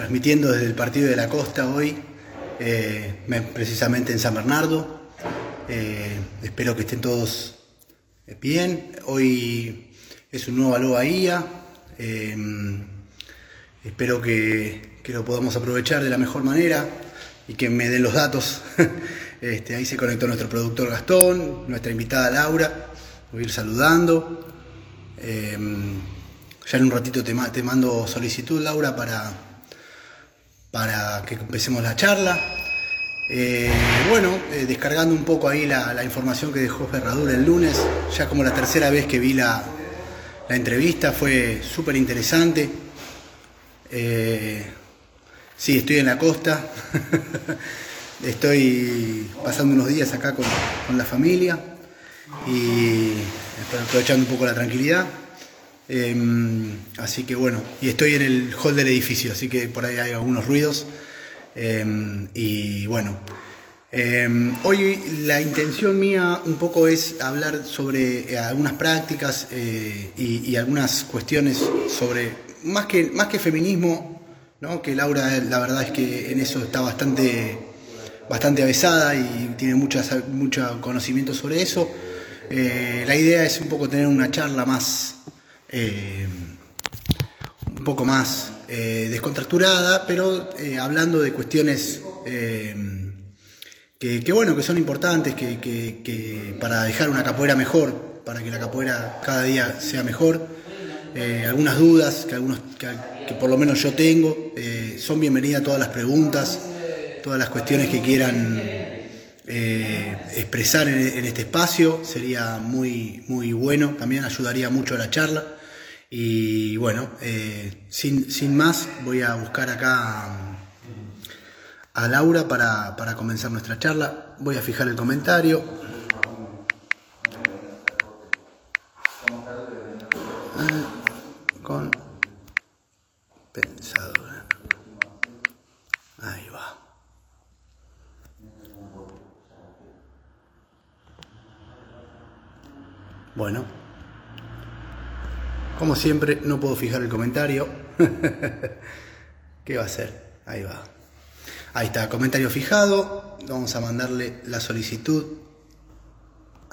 transmitiendo desde el partido de la costa hoy, eh, precisamente en San Bernardo. Eh, espero que estén todos bien. Hoy es un nuevo Aloha IA. espero que, lo podamos aprovechar de la mejor manera y que me den los datos. Este, ahí se conectó nuestro productor Gastón, nuestra invitada Laura. Voy a ir saludando. Ya en un ratito te, mando solicitud, Laura, para, para que empecemos la charla. Eh, bueno, eh, descargando un poco ahí la, información que dejó Ferradura el lunes, ya como la tercera vez que vi la, entrevista, fue súper interesante. Eh, sí, estoy en la costa, estoy pasando unos días acá con, con la familia y aprovechando un poco la tranquilidad. Em, así que bueno, y estoy en el hall del edificio, así que por ahí hay algunos ruidos. Em, y bueno, em, hoy la intención mía un poco es hablar sobre eh, algunas prácticas eh, y, algunas cuestiones sobre, más que, más que feminismo, ¿no? que Laura la verdad es que en eso está bastante, bastante avesada y tiene mucho conocimiento sobre eso. Eh, la idea es un poco tener una charla más eh, un poco más eh, descontracturada, pero eh, hablando de cuestiones que, bueno, que son importantes, que, para dejar una capoeira mejor, para que la capoeira cada día sea mejor. algunas dudas que, algunos, que, por lo menos yo tengo, son bienvenidas todas las preguntas, todas las cuestiones que quieran expresar en, este espacio, sería muy, muy bueno, también ayudaría mucho a la charla. Y bueno, eh, sin, más, voy a buscar acá a, Laura para, comenzar nuestra charla. Voy a fijar el comentario. Ah, con pensadora. Ahí va. Bueno. Como siempre, no puedo fijar el comentario. ¿Qué va a hacer? Ahí va. Ahí está, comentario fijado. Vamos a mandarle la solicitud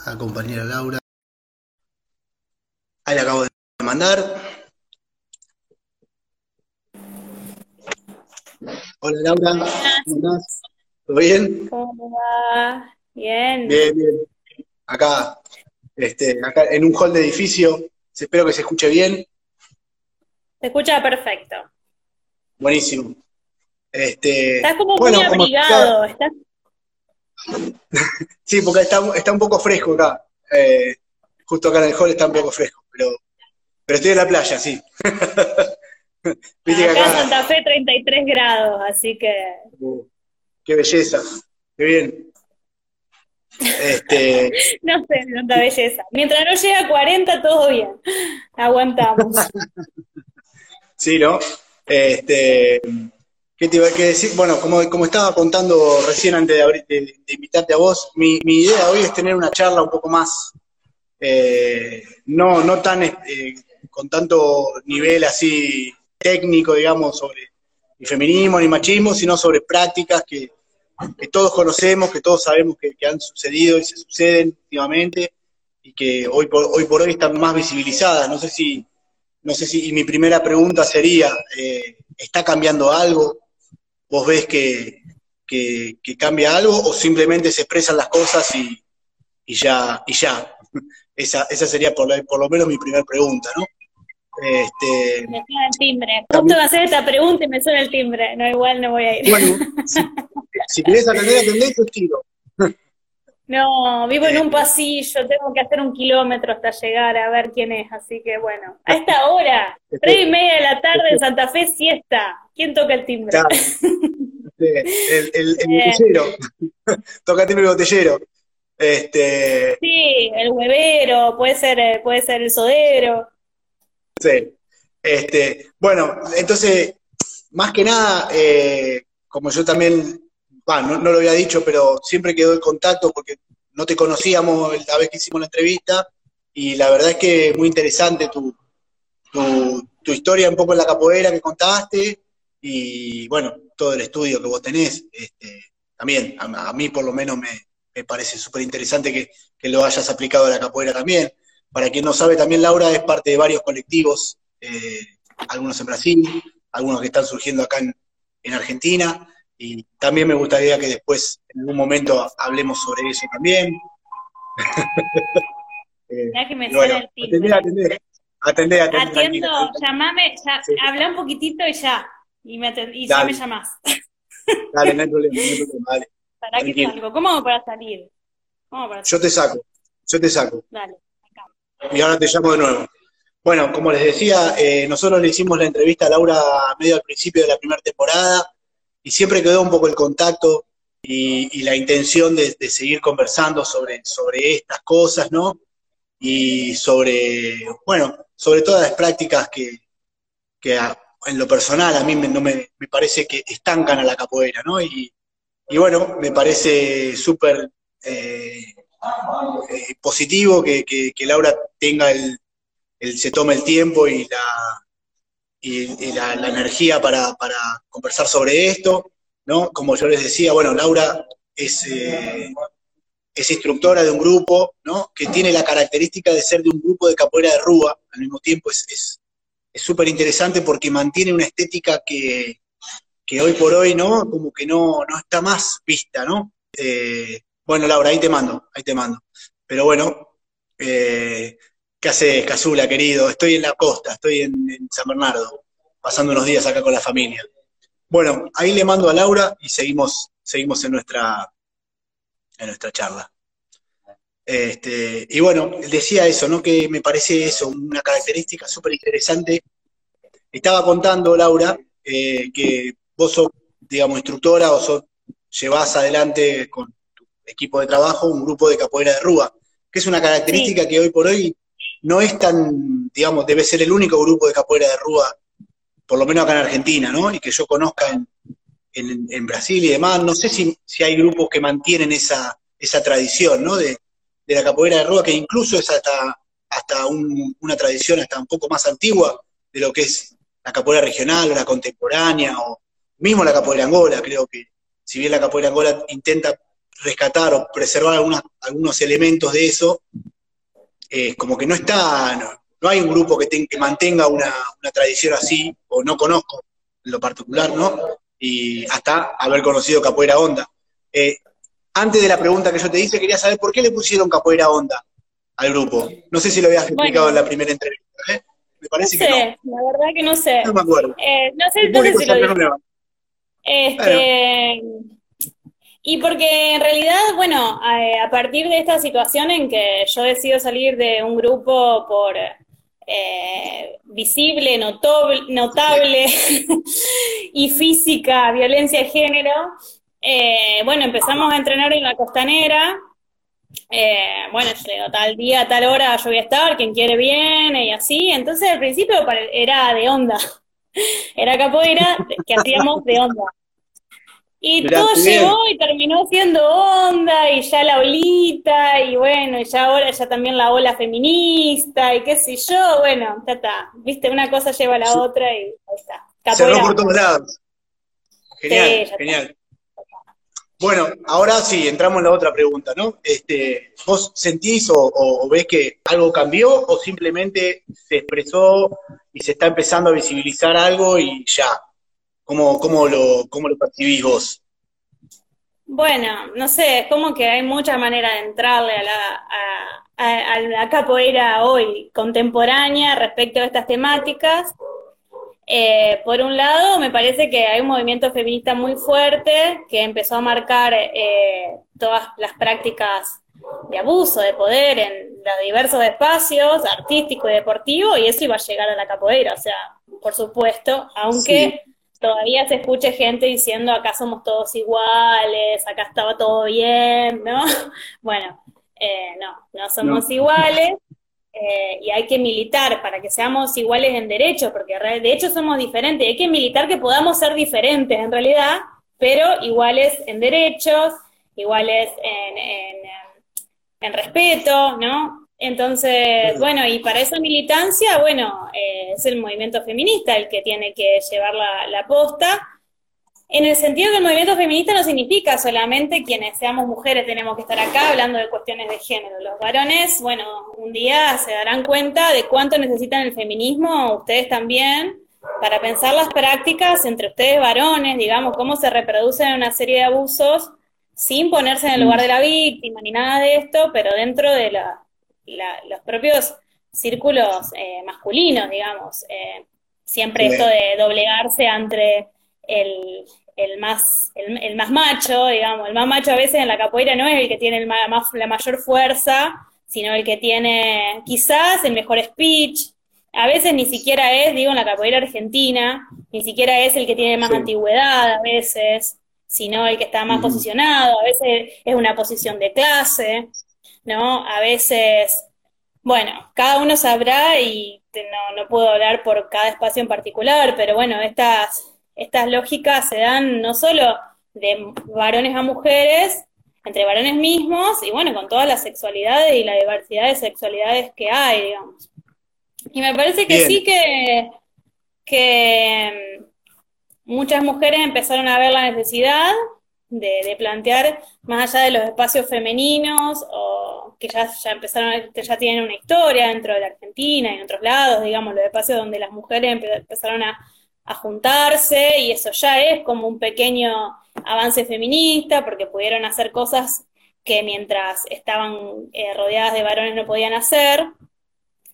a la compañera Laura. Ahí le acabo de mandar. Hola Laura, ¿cómo estás? ¿Todo bien? ¿Cómo va? Bien. Bien, bien. Acá, este, acá en un hall de edificio Espero que se escuche bien. Se escucha perfecto. Buenísimo. Este, estás como muy abrigado. sí, porque está, está, un poco fresco acá. Eh, justo acá en el hall está un poco fresco, pero, pero estoy en la playa, sí. acá, en Santa Fe 33 grados, así que... Uh, qué belleza, qué bien. Este... no sé, tanta belleza. Mientras no llegue a 40, todo bien. Aguantamos. sí, ¿no? Este, ¿Qué te iba a decir? Bueno, como, como estaba contando recién antes de, invitarte a vos, mi, idea hoy es tener una charla un poco más, eh, no, no tan eh, con tanto nivel así técnico, digamos, sobre ni feminismo ni machismo, sino sobre prácticas que, que todos conocemos, que todos sabemos que, han sucedido y se suceden últimamente y que hoy por hoy, por hoy están más visibilizadas. No sé si, no sé si, y mi primera pregunta sería, eh, ¿está cambiando algo? ¿Vos ves que, que, cambia algo o simplemente se expresan las cosas y, y ya, y ya? Esa, esa sería por, por lo menos mi primera pregunta, ¿no? Este, me suena el timbre. Justo va a hacer esta pregunta y me suena el timbre. No, igual no voy a ir. Bueno, si, querés atender, atender, yo tiro. No, vivo en un pasillo, tengo que hacer un kilómetro hasta llegar a ver quién es, así que bueno. A esta hora, tres y media de la tarde en Santa Fe, siesta. ¿Quién toca el timbre? El, el, el eh. botellero. toca el timbre el botellero. Este... Sí, el huevero, puede ser, eh, puede ser el sodero. Sí. Este, bueno, entonces, más que nada, eh, como yo también, no, lo había dicho, pero siempre quedó el contacto porque no te conocíamos la vez que hicimos la entrevista y la verdad es que es muy interesante tu, tu, historia un poco en la capoeira que contaste y bueno, todo el estudio que vos tenés, este, también, a, mí por lo menos me, parece súper interesante que, lo hayas aplicado a la capoeira también. Para quien no sabe, también Laura es parte de varios colectivos, eh, algunos en Brasil, algunos que están surgiendo acá en, Argentina, y también me gustaría que después, en algún momento, hablemos sobre eso también. ya que me el timbre. Atendé, atendé, atendé, Atiendo, llamame, ya, habla un poquitito y ya, y, me y ya me llamás. Dale, no hay problema, no hay problema, dale. ¿Para qué salgo? ¿Cómo para salir? ¿Cómo para salir? Yo te saco, yo te saco. Dale. Y ahora te llamo de nuevo. Bueno, como les decía, eh, nosotros le hicimos la entrevista a Laura medio al principio de la primera temporada y siempre quedó un poco el contacto y, la intención de, seguir conversando sobre, sobre estas cosas, ¿no? Y sobre, bueno, sobre todas las prácticas que, que en lo personal a mí me, no me, parece que estancan a la capoeira, ¿no? Y, bueno, me parece súper eh, eh, positivo que, Laura tenga el, se tome el tiempo y la, y, la, energía para, conversar sobre esto, ¿no? Como yo les decía, bueno, Laura es, eh, es instructora de un grupo, ¿no? Que tiene la característica de ser de un grupo de capoeira de rúa, al mismo tiempo es es súper interesante porque mantiene una estética que, hoy por hoy, ¿no? Como que no, no está más vista, ¿no? Eh, bueno, Laura, ahí te mando, ahí te mando. Pero bueno, eh, ¿qué haces, Casula, querido? Estoy en la costa, estoy en, San Bernardo, pasando unos días acá con la familia. Bueno, ahí le mando a Laura y seguimos, seguimos en nuestra, en nuestra charla. Este, y bueno, decía eso, ¿no? Que me parece eso, una característica súper interesante. Estaba contando, Laura, eh, que vos sos, digamos, instructora o sos, llevas adelante con equipo de trabajo un grupo de capoeira de rúa, que es una característica que hoy por hoy no es tan, digamos, debe ser el único grupo de capoeira de rúa, por lo menos acá en Argentina, ¿no? Y que yo conozca en, en, Brasil y demás. No sé si, si hay grupos que mantienen esa, esa tradición, ¿no? De, de la capoeira de rúa, que incluso es hasta, hasta una tradición hasta un poco más antigua de lo que es la capoeira regional o la contemporánea, o mismo la capoeira angola, creo que si bien la capoeira angola intenta rescatar o preservar algunos elementos de eso, eh, como que no está, no, hay un grupo que, que mantenga una, tradición así, o no conozco en lo particular, ¿no? Y hasta haber conocido capoeira onda. Eh, antes de la pregunta que yo te hice, quería saber por qué le pusieron capoeira onda al grupo. No sé si lo habías explicado en la primera entrevista. ¿eh? Me parece no sé, que no. La verdad que no sé. No me acuerdo. Eh, no sé entonces si lo Este, Y porque en realidad, bueno, a, partir de esta situación en que yo decido salir de un grupo por eh, visible, notable, y física violencia de género, eh, bueno, empezamos a entrenar en la costanera. Eh, bueno, tal día, tal hora yo voy a estar, quien quiere viene y así. Entonces al principio era de onda. Era capoeira que hacíamos de onda. Y todo llegó y terminó siendo onda, y ya la olita, y bueno, y ya ahora ya también la ola feminista, y qué sé yo, bueno, ya está. Viste, una cosa lleva a la otra y ahí está. Capoeira. por todos lados. Genial, genial. Bueno, ahora sí, entramos en la otra pregunta, ¿no? Este, ¿Vos sentís o, ves que algo cambió o simplemente se expresó y se está empezando a visibilizar algo y ya? ¿Cómo, cómo, lo, cómo lo percibís vos? Bueno, no sé, es como que hay muchas maneras de entrarle a la, a, a la capoeira hoy contemporánea respecto a estas temáticas. Eh, por un lado, me parece que hay un movimiento feminista muy fuerte que empezó a marcar eh, todas las prácticas de abuso de poder en los diversos espacios, artístico y deportivo, y eso iba a llegar a la capoeira, o sea, por supuesto, aunque todavía se escuche gente diciendo acá somos todos iguales, acá estaba todo bien, ¿no? Bueno, eh, no, no somos iguales. Eh, y hay que militar para que seamos iguales en derechos, porque de hecho somos diferentes, hay que militar que podamos ser diferentes en realidad, pero iguales en derechos, iguales en, en, respeto, ¿no? Entonces, bueno, y para esa militancia, bueno, eh, es el movimiento feminista el que tiene que llevar la, la posta, en el sentido que el movimiento feminista no significa solamente quienes seamos mujeres tenemos que estar acá hablando de cuestiones de género. Los varones, bueno, un día se darán cuenta de cuánto necesitan el feminismo, ustedes también, para pensar las prácticas entre ustedes varones, digamos, cómo se reproducen una serie de abusos sin ponerse en el lugar de la víctima ni nada de esto, pero dentro de la, los propios círculos eh, masculinos, digamos. Eh, siempre esto de doblegarse entre el, el más, el, más macho, digamos, el más macho a veces en la capoeira no es el que tiene el más, la mayor fuerza, sino el que tiene quizás el mejor speech, a veces ni siquiera es, digo, en la capoeira argentina, ni siquiera es el que tiene más antigüedad a veces, sino el que está más posicionado, a veces es una posición de clase, ¿no? A veces, bueno, cada uno sabrá y no, no puedo hablar por cada espacio en particular, pero bueno, estas estas lógicas se dan no solo de varones a mujeres, entre varones mismos, y bueno, con todas las sexualidades y la diversidad de sexualidades que hay, digamos. Y me parece que sí que, que mm, muchas mujeres empezaron a ver la necesidad de, plantear, más allá de los espacios femeninos, o que ya, ya empezaron, ya tienen una historia dentro de la Argentina y en otros lados, digamos, los espacios donde las mujeres empezaron a a juntarse y eso ya es como un pequeño avance feminista porque pudieron hacer cosas que mientras estaban eh, rodeadas de varones no podían hacer,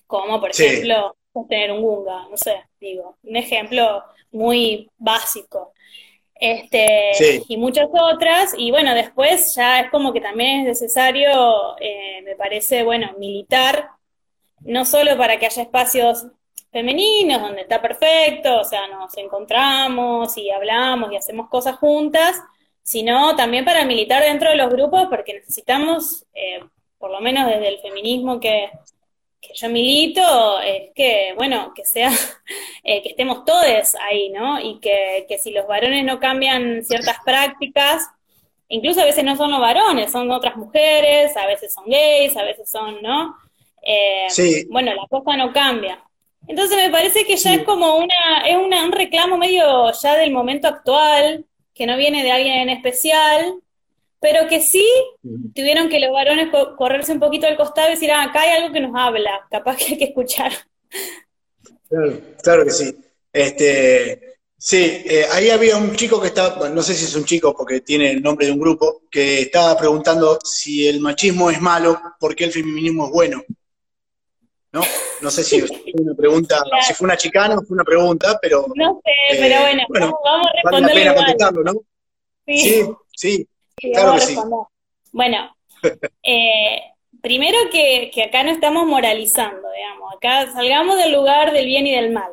como por ejemplo tener un gunga, no sé, digo, un ejemplo muy básico. Este, y muchas otras, y bueno, después ya es como que también es necesario, eh, me parece, bueno, militar, no solo para que haya espacios femeninos, donde está perfecto, o sea, nos encontramos y hablamos y hacemos cosas juntas, sino también para militar dentro de los grupos, porque necesitamos, eh, por lo menos desde el feminismo que, yo milito, es que, bueno, que sea, eh, que estemos todos ahí, ¿no? Y que, que si los varones no cambian ciertas prácticas, incluso a veces no son los varones, son otras mujeres, a veces son gays, a veces son, ¿no? Eh, sí. Bueno, la cosa no cambia. Entonces me parece que ya es como una, es un reclamo medio ya del momento actual, que no viene de alguien en especial, pero que sí tuvieron que los varones correrse un poquito al costado y decir, ah, acá hay algo que nos habla, capaz que hay que escuchar. Claro, que sí. Este, sí, eh, ahí había un chico que estaba, no sé si es un chico porque tiene el nombre de un grupo, que estaba preguntando si el machismo es malo, ¿por qué el feminismo es bueno? ¿no? No sé si fue una pregunta, si fue una chicana o fue una pregunta, pero... No sé, pero eh, bueno, vamos, a responder vale la pena contestarlo, ¿no? Sí, sí, claro que sí. Bueno, eh, primero que, que, acá no estamos moralizando, digamos, acá salgamos del lugar del bien y del mal.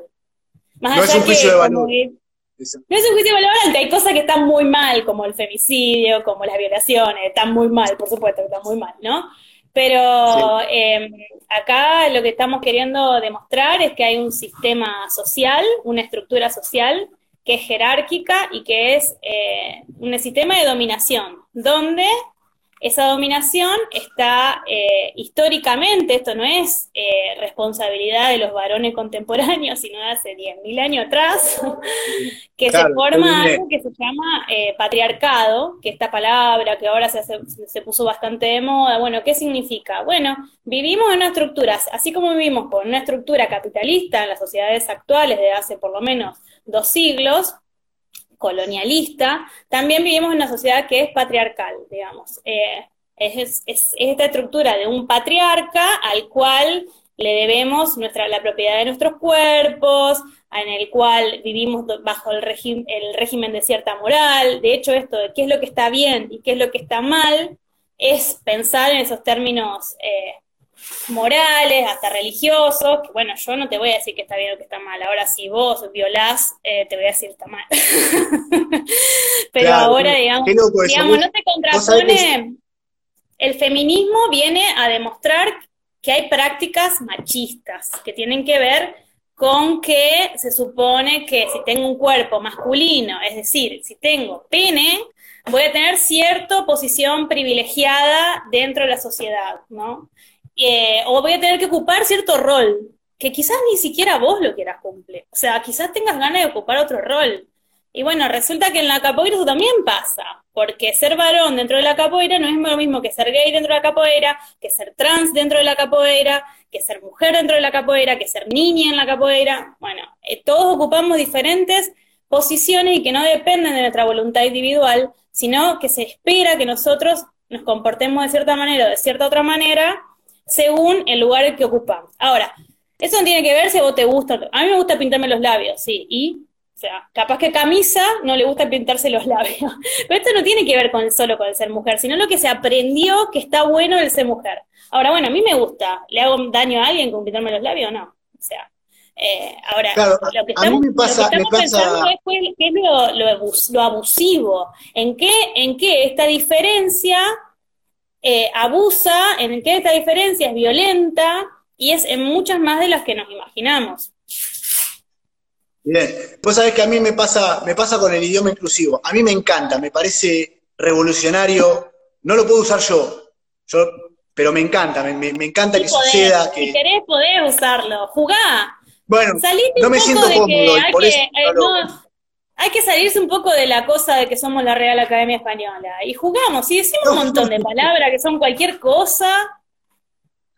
Más no es un juicio de valor. no es un juicio de valor, hay cosas que están muy mal, como el femicidio, como las violaciones, están muy mal, por supuesto que están muy mal, ¿no? Pero em, acá lo que estamos queriendo demostrar es que hay un sistema social, una estructura social que es jerárquica y que es eh, un sistema de dominación, donde esa dominación está eh, históricamente, esto no es eh, responsabilidad de los varones contemporáneos, sino de hace 10.000 años atrás, que se forma algo que se llama eh, patriarcado, que esta palabra que ahora se, se puso bastante de moda, bueno, ¿qué significa? Bueno, vivimos en una estructura, así como vivimos con una estructura capitalista en las sociedades actuales de hace por lo menos dos siglos, colonialista, también vivimos en una sociedad que es patriarcal, digamos. Eh, es, esta estructura de un patriarca al cual le debemos nuestra, la propiedad de nuestros cuerpos, en el cual vivimos bajo el, el régimen de cierta moral. De hecho, esto de qué es lo que está bien y qué es lo que está mal es pensar en esos términos eh, morales, hasta religiosos, que bueno, yo no te voy a decir que está bien o que está mal, ahora si vos violás, eh, te voy a decir que está mal. Pero ahora, digamos, digamos no te contrapone, el feminismo viene a demostrar que hay prácticas machistas que tienen que ver con que se supone que si tengo un cuerpo masculino, es decir, si tengo pene, voy a tener cierta posición privilegiada dentro de la sociedad, ¿no? Eh, o voy a tener que ocupar cierto rol, que quizás ni siquiera vos lo quieras cumplir. O sea, quizás tengas ganas de ocupar otro rol. Y bueno, resulta que en la capoeira eso también pasa, porque ser varón dentro de la capoeira no es lo mismo que ser gay dentro de la capoeira, que ser trans dentro de la capoeira, que ser mujer dentro de la capoeira, que ser niña en la capoeira. Bueno, eh, todos ocupamos diferentes posiciones y que no dependen de nuestra voluntad individual, sino que se espera que nosotros nos comportemos de cierta manera o de cierta otra manera según el lugar que ocupamos. Ahora, eso no tiene que ver si a vos te gusta. A mí me gusta pintarme los labios, sí, y o sea, capaz que Camisa no le gusta pintarse los labios. Pero esto no tiene que ver con solo con el ser mujer, sino lo que se aprendió que está bueno el ser mujer. Ahora, bueno, a mí me gusta. ¿Le hago daño a alguien con pintarme los labios? No. O sea, eh, ahora, lo que estamos, pensando es qué es lo, abusivo. ¿En qué, ¿En qué esta diferencia eh, abusa? ¿En qué esta diferencia es violenta? Y es en muchas más de las que nos imaginamos. Bien, vos sabés que a mí me pasa, me pasa con el idioma inclusivo. A mí me encanta, me parece revolucionario. No lo puedo usar yo, yo pero me encanta, me, encanta que suceda. Que... Si querés, podés usarlo. Jugá. Bueno, no me siento cómodo. Por que, eso eh, hay que salirse un poco de la cosa de que somos la Real Academia Española. Y jugamos, y decimos un montón de palabras que son cualquier cosa.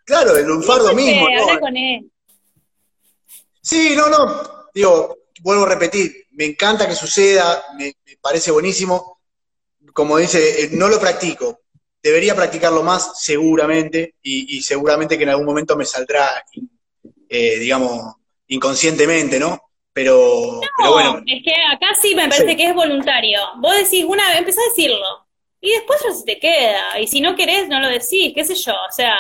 Claro, el lunfardo mismo. Con él. Sí, no, no digo, vuelvo a repetir, me encanta que suceda, me, parece buenísimo. Como dice, eh, no lo practico. Debería practicarlo más, seguramente, y, seguramente que en algún momento me saldrá, eh, digamos, inconscientemente, ¿no? Pero, pero bueno. Es que acá sí me parece que es voluntario. Vos decís una vez, empezás a decirlo, y después ya se te queda. Y si no querés, no lo decís, qué sé yo. O sea,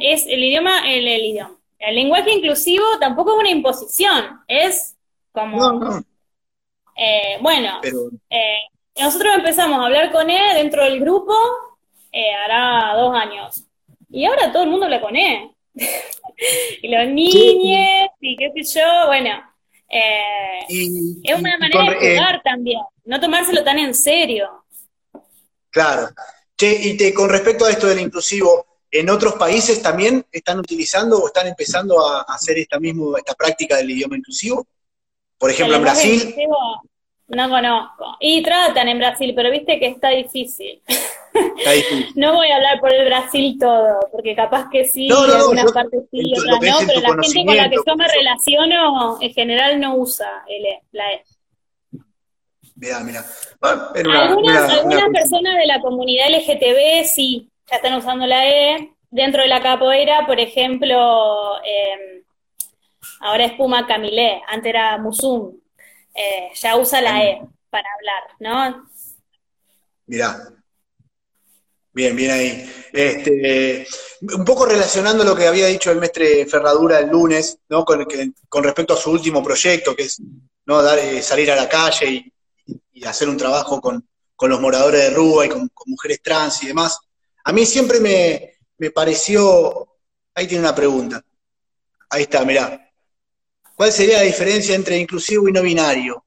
es el idioma, el idioma el lenguaje inclusivo tampoco es una imposición, es como... Eh, bueno, eh, nosotros empezamos a hablar con él dentro del grupo eh, hará dos años. Y ahora todo el mundo habla con él. y los niños, y qué sé yo, bueno. Es una manera de jugar también, no tomárselo tan en serio. Claro. Che, y te, con respecto a esto del inclusivo, ¿En otros países también están utilizando o están empezando a hacer esta misma, esta práctica del idioma inclusivo? Por ejemplo, en Brasil. No conozco. Y tratan en Brasil, pero viste que está difícil. Está difícil. no voy a hablar por el Brasil todo, porque capaz que sí, no, no, algunas partes sí, otras no, pero la gente con la que yo me relaciono en general no usa el e, la E. Mira, mira. algunas personas de la comunidad LGTB sí, ya están usando la E. Dentro de la capoeira, por ejemplo, em, ahora es Puma Camilé, antes era Musum, eh, ya usa la E para hablar, ¿no? Mirá. Bien, bien ahí. Este, un poco relacionando lo que había dicho el mestre Ferradura el lunes, ¿no? Con, con respecto a su último proyecto, que es ¿no? Dar, eh, salir a la calle y, hacer un trabajo con, los moradores de Rúa y con, mujeres trans y demás. A mí siempre me, pareció, ahí tiene una pregunta, ahí está, mirá. ¿Cuál sería la diferencia entre inclusivo y no binario?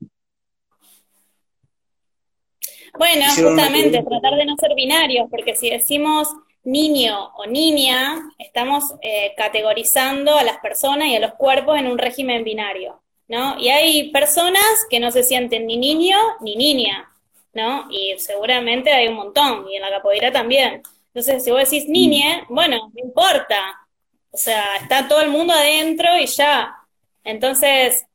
Bueno, justamente tratar de no ser binarios, porque si decimos niño o niña, estamos eh, categorizando a las personas y a los cuerpos en un régimen binario, ¿no? Y hay personas que no se sienten ni niño ni niña, ¿no? Y seguramente hay un montón, y en la capoeira también. Entonces, si vos decís niñe, bueno, no importa. O sea, está todo el mundo adentro y ya. Entonces,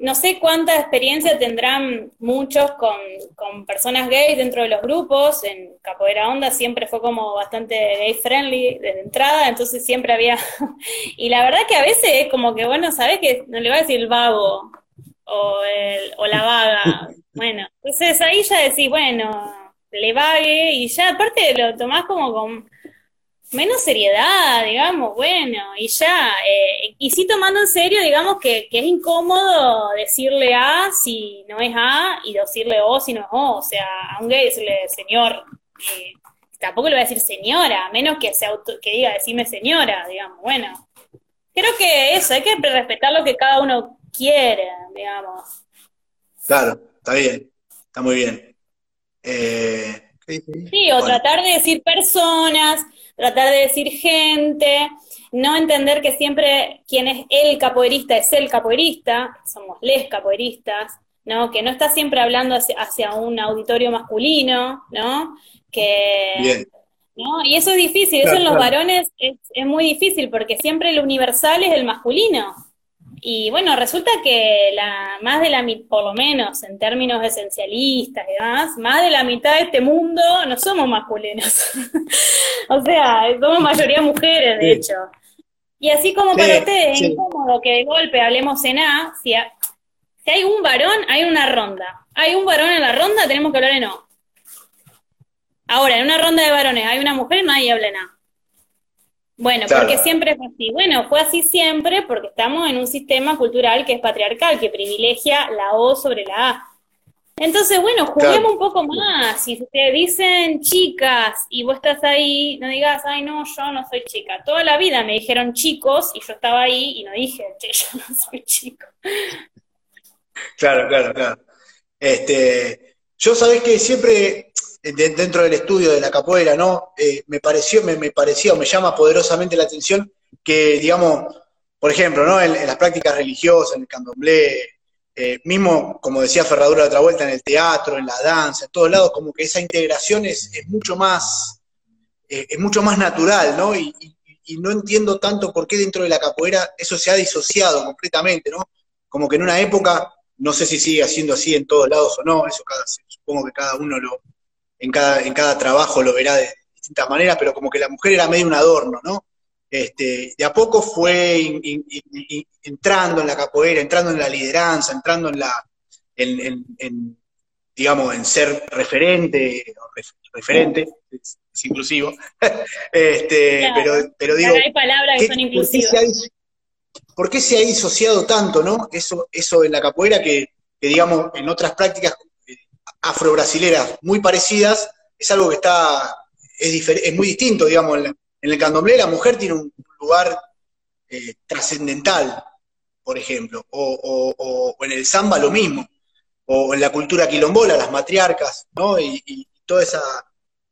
no sé cuánta experiencia tendrán muchos con, con, personas gays dentro de los grupos. En Capoeira Onda siempre fue como bastante gay friendly desde entrada, entonces siempre había. y la verdad que a veces es como que, bueno, sabes que no le va a decir el vago o, el, o la vaga. Bueno, entonces ahí ya decís, bueno, le vague y ya aparte lo tomás como con menos seriedad, digamos, bueno, y ya, eh, y sí tomando en serio, digamos, que, es incómodo decirle A si no es A y decirle O si no es O, o sea, a un gay decirle señor, tampoco le voy a decir señora, a menos que, se auto, que diga decirme señora, digamos, bueno, creo que eso, hay que respetar lo que cada uno quiere, digamos. Claro, está bien, está muy bien. Eh, Sí, o tratar de decir personas, tratar de decir gente, no entender que siempre quien es el capoeirista es el capoeirista, somos les capoeiristas, ¿no? Que no está siempre hablando hacia, un auditorio masculino, ¿no? Que, ¿no? Y eso es difícil, eso en los varones es, es, muy difícil, porque siempre el universal es el masculino. Y bueno, resulta que la, más de la mitad, por lo menos en términos esencialistas y demás, más de la mitad de este mundo no somos masculinos. o sea, somos mayoría mujeres, de hecho. Y así como para ustedes es incómodo que de golpe hablemos en A, si, si hay un varón, hay una ronda. Hay un varón en la ronda, tenemos que hablar en O. Ahora, en una ronda de varones hay una mujer, nadie habla en A. Bueno, porque siempre fue así. Bueno, fue así siempre porque estamos en un sistema cultural que es patriarcal, que privilegia la O sobre la A. Entonces, bueno, juguemos un poco más. Si te dicen chicas y vos estás ahí, no digas, ay, no, yo no soy chica. Toda la vida me dijeron chicos y yo estaba ahí y no dije, che, yo no soy chico. Claro, claro, claro. Este, yo sabés que siempre dentro del estudio de la capoeira, ¿no? Eh, me pareció, me, me parecía me llama poderosamente la atención que, digamos, por ejemplo, ¿no? En, las prácticas religiosas, en el candomblé, eh, mismo, como decía Ferradura de otra vuelta, en el teatro, en la danza, en todos lados, como que esa integración es, mucho más, eh, es mucho más natural, ¿no? Y, no entiendo tanto por qué dentro de la capoeira eso se ha disociado completamente, ¿no? Como que en una época, no sé si sigue siendo así en todos lados o no, eso supongo que cada uno lo, en cada, en cada trabajo lo verá de distintas maneras, pero como que la mujer era medio un adorno, ¿no? Este, de a poco fue entrando en la capoeira, entrando en la lideranza, entrando en la, en, digamos, en ser referente, referente, es, inclusivo, este, pero, pero digo, hay palabras que son inclusivas. ¿por qué, se ha, disociado tanto, no? Eso, eso en la capoeira que, que digamos, en otras prácticas afro-brasileras muy parecidas, es algo que está, es, es muy distinto, digamos, en, el candomblé la mujer tiene un lugar eh, trascendental, por ejemplo, o, en el samba lo mismo, o en la cultura quilombola, las matriarcas, ¿no? Y, toda esa,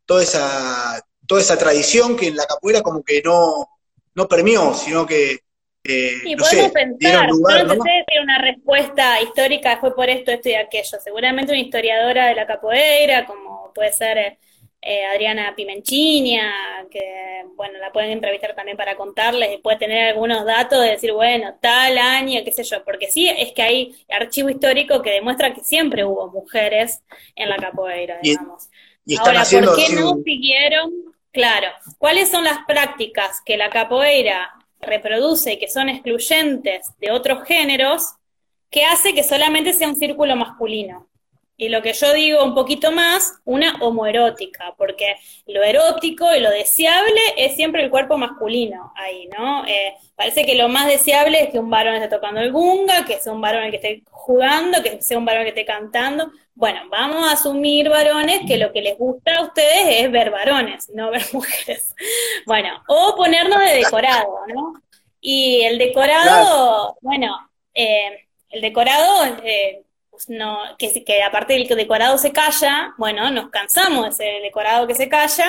toda esa, toda esa tradición que en la capoeira como que no, no sino que eh, sí, podemos pensar, lugar, no, sé si una respuesta histórica fue por esto, esto y aquello. Seguramente una historiadora de la capoeira, como puede ser eh, Adriana Pimenchinia, que bueno, la pueden entrevistar también para contarles y puede tener algunos datos de decir, bueno, tal año, qué sé yo, porque sí es que hay archivo histórico que demuestra que siempre hubo mujeres en la capoeira, digamos. Ahora, ¿por qué no siguieron? Claro, ¿cuáles son las prácticas que la capoeira reproduce y que son excluyentes de otros géneros, que hace que solamente sea un círculo masculino. Y lo que yo digo un poquito más, una homoerótica, porque lo erótico y lo deseable es siempre el cuerpo masculino ahí, ¿no? Eh, parece que lo más deseable es que un varón esté tocando el gunga, que sea un varón el que esté jugando, que sea un varón que esté cantando. Bueno, vamos a asumir varones que lo que les gusta a ustedes es ver varones, no ver mujeres. Bueno, o ponernos de decorado, ¿no? Y el decorado, bueno, eh, el decorado... Eh, no, que, que aparte del que decorado se calla, bueno, nos cansamos de ser el decorado que se calla,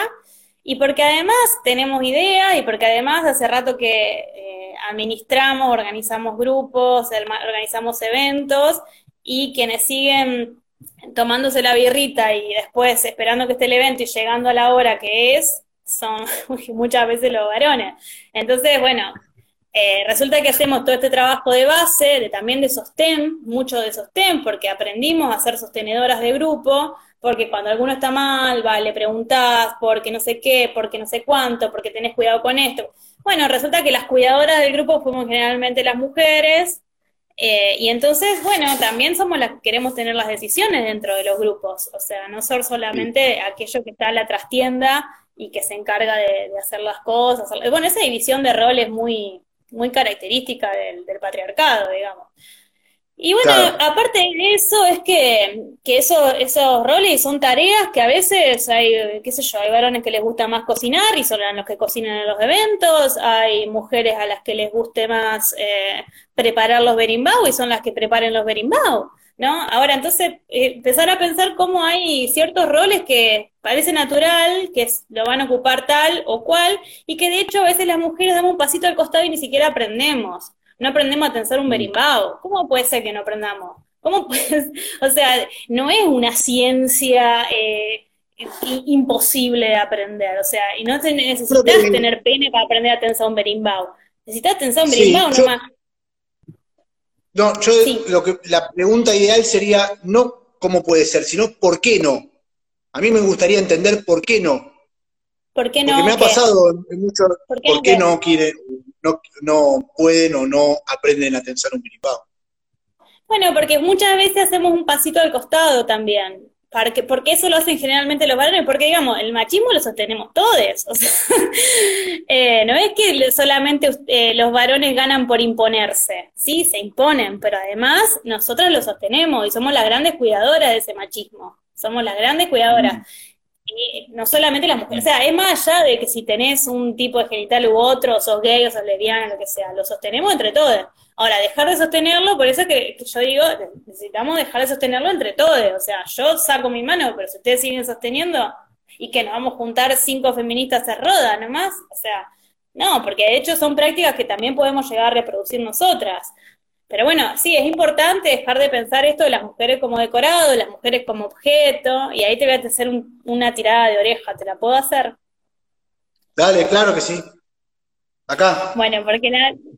y porque además tenemos ideas y porque además hace rato que eh, administramos, organizamos grupos, organizamos eventos, y quienes siguen tomándose la birrita y después esperando que esté el evento y llegando a la hora que es, son muchas veces los varones. Entonces, bueno, eh, resulta que hacemos todo este trabajo de base, de, también de sostén, mucho de sostén, porque aprendimos a ser sostenedoras de grupo, porque cuando alguno está mal, va, le preguntás porque no sé qué, porque no sé cuánto, porque tenés cuidado con esto. Bueno, resulta que las cuidadoras del grupo fuimos generalmente las mujeres, eh, y entonces, bueno, también somos las que queremos tener las decisiones dentro de los grupos, o sea, no ser solamente aquello que está en la trastienda y que se encarga de, de hacer las cosas. Bueno, esa división de roles muy, muy característica del, patriarcado, digamos. Y bueno, aparte de eso, es que, que eso, esos roles son tareas que a veces hay, qué sé yo, hay varones que les gusta más cocinar y son los que cocinan en los eventos, hay mujeres a las que les guste más eh, preparar los berimbau y son las que preparen los berimbau. ¿no? Ahora, entonces, eh, empezar a pensar cómo hay ciertos roles que parece natural, que lo van a ocupar tal o cual, y que de hecho a veces las mujeres damos un pasito al costado y ni siquiera aprendemos. No aprendemos a tensar un mm. berimbau. ¿Cómo puede ser que no aprendamos? ¿Cómo puedes? O sea, no es una ciencia eh, imposible de aprender. O sea, y no necesitas tener pene para aprender a tensar un berimbau. Necesitas tensar un berimbau nomás. No, yo lo que la pregunta ideal sería no cómo puede ser, sino por qué no. A mí me gustaría entender por qué no. ¿Por qué no? Porque me ha pasado en muchos, ¿por qué, no, quieren, no, no, pueden o no aprenden a tensar un berimbau? Bueno, porque muchas veces hacemos un pasito al costado también. Porque, porque eso lo hacen generalmente los varones, porque digamos, el machismo lo sostenemos todos. O sea, eh, no es que solamente eh, los varones ganan por imponerse, sí, se imponen, pero además nosotros lo sostenemos y somos las grandes cuidadoras de ese machismo, somos las grandes cuidadoras. Mm. Y no solamente las mujeres, o sea, es más allá de que si tenés un tipo de genital u otro, o sos gay o sos lesbiana, lo que sea, lo sostenemos entre todos. Ahora, dejar de sostenerlo, por eso que, que yo digo, necesitamos dejar de sostenerlo entre todos. O sea, yo saco mi mano, pero si ustedes siguen sosteniendo y que nos vamos a juntar cinco feministas a roda nomás, o sea, no, porque de hecho son prácticas que también podemos llegar a reproducir nosotras. Pero bueno, sí, es importante dejar de pensar esto de las mujeres como decorado, de las mujeres como objeto, y ahí te voy a hacer una tirada de oreja, ¿te la puedo hacer? Dale, claro que sí. Acá. Bueno, porque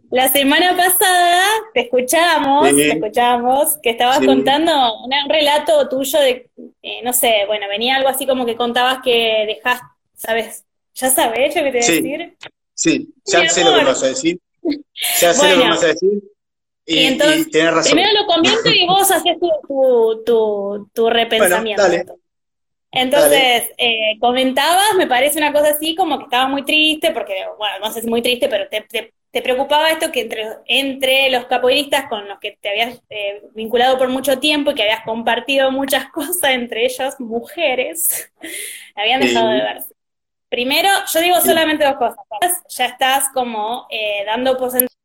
la, semana pasada te escuchamos, te escuchamos, que estabas contando un, relato tuyo de, eh, no sé, bueno, venía algo así como que contabas que dejaste, ¿sabes? ¿Ya sabes lo que te voy a decir? Sí, ya sé lo que vas a decir. Ya sé lo que vas a decir. Y, entonces, razón. primero lo comento y vos haces tu, tu, tu, repensamiento. dale. Entonces, eh, comentabas, me parece una cosa así como que estaba muy triste, porque, bueno, no sé si muy triste, pero te, te, preocupaba esto que entre, entre los capoeiristas con los que te habías eh, vinculado por mucho tiempo y que habías compartido muchas cosas, entre ellas mujeres, habían dejado de verse. Primero, yo digo solamente dos cosas. Ya estás como eh, dando por sentado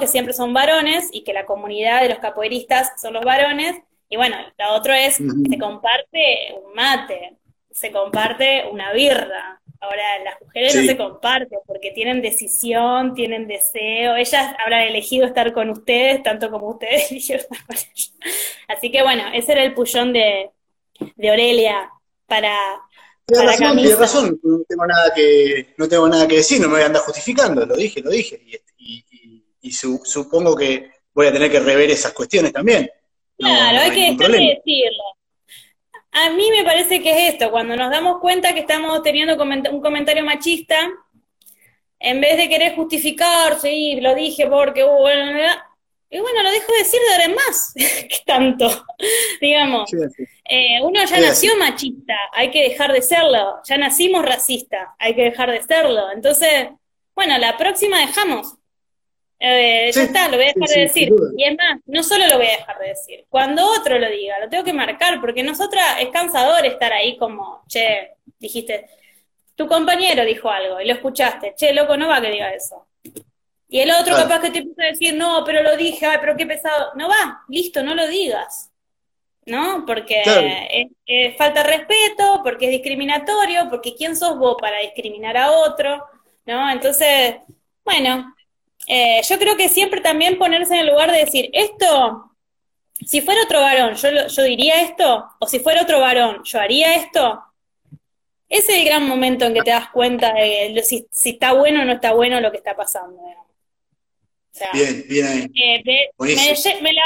que siempre son varones y que la comunidad de los capoeiristas son los varones, y bueno, la otra es, se comparte un mate, se comparte una birra. Ahora, las mujeres no se comparten porque tienen decisión, tienen deseo. Ellas habrán elegido estar con ustedes tanto como ustedes eligieron estar con ellos. Así que bueno, ese era el pullón de, de Aurelia para, Tienes razón, tienes razón, no tengo nada que, no tengo nada que decir, no me voy a andar justificando, lo dije, lo dije, y, y, supongo que voy a tener que rever esas cuestiones también. Claro, hay, que dejar de decirlo. A mí me parece que es esto, cuando nos damos cuenta que estamos teniendo un comentario machista, en vez de querer justificarse, y lo dije porque hubo, bueno, y bueno, lo dejo de decir de ahora en más, que tanto, digamos. Eh, uno ya nació machista, hay que dejar de serlo, ya nacimos racista, hay que dejar de serlo. Entonces, bueno, la próxima dejamos, eh, ya está, lo voy a dejar de decir. y es más, no solo lo voy a dejar de decir, cuando otro lo diga, lo tengo que marcar, porque nosotras es cansador estar ahí como, che, dijiste, tu compañero dijo algo y lo escuchaste, che, loco, no va que diga eso. Y el otro capaz que te empieza a decir, no, pero lo dije, ay, pero qué pesado. No va, listo, no lo digas. ¿No? Porque es, falta respeto, porque es discriminatorio, porque ¿quién sos vos para discriminar a otro? ¿No? Entonces, bueno, eh, yo creo que siempre también ponerse en el lugar de decir, esto, si fuera otro varón, yo, yo diría esto, o si fuera otro varón, yo haría esto. Ese es el gran momento en que te das cuenta de si, está bueno o no está bueno lo que está pasando. bien, bien ahí. Eh, me, la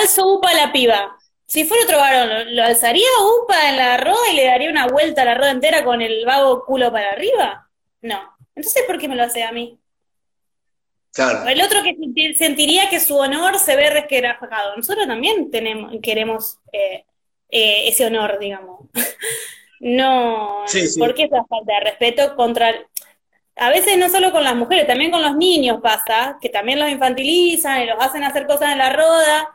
alzo upa a la piba. Si fuera otro varón, ¿lo, alzaría upa en la roda y le daría una vuelta a la roda entera con el vago culo para arriba? No. Entonces, ¿por qué me lo hace a mí? El otro que sentiría que su honor se ve resquebrajado. Nosotros también tenemos, queremos eh, eh, ese honor, digamos. no, porque esa falta de respeto contra... A veces no solo con las mujeres, también con los niños pasa, que también los infantilizan y los hacen hacer cosas en la roda,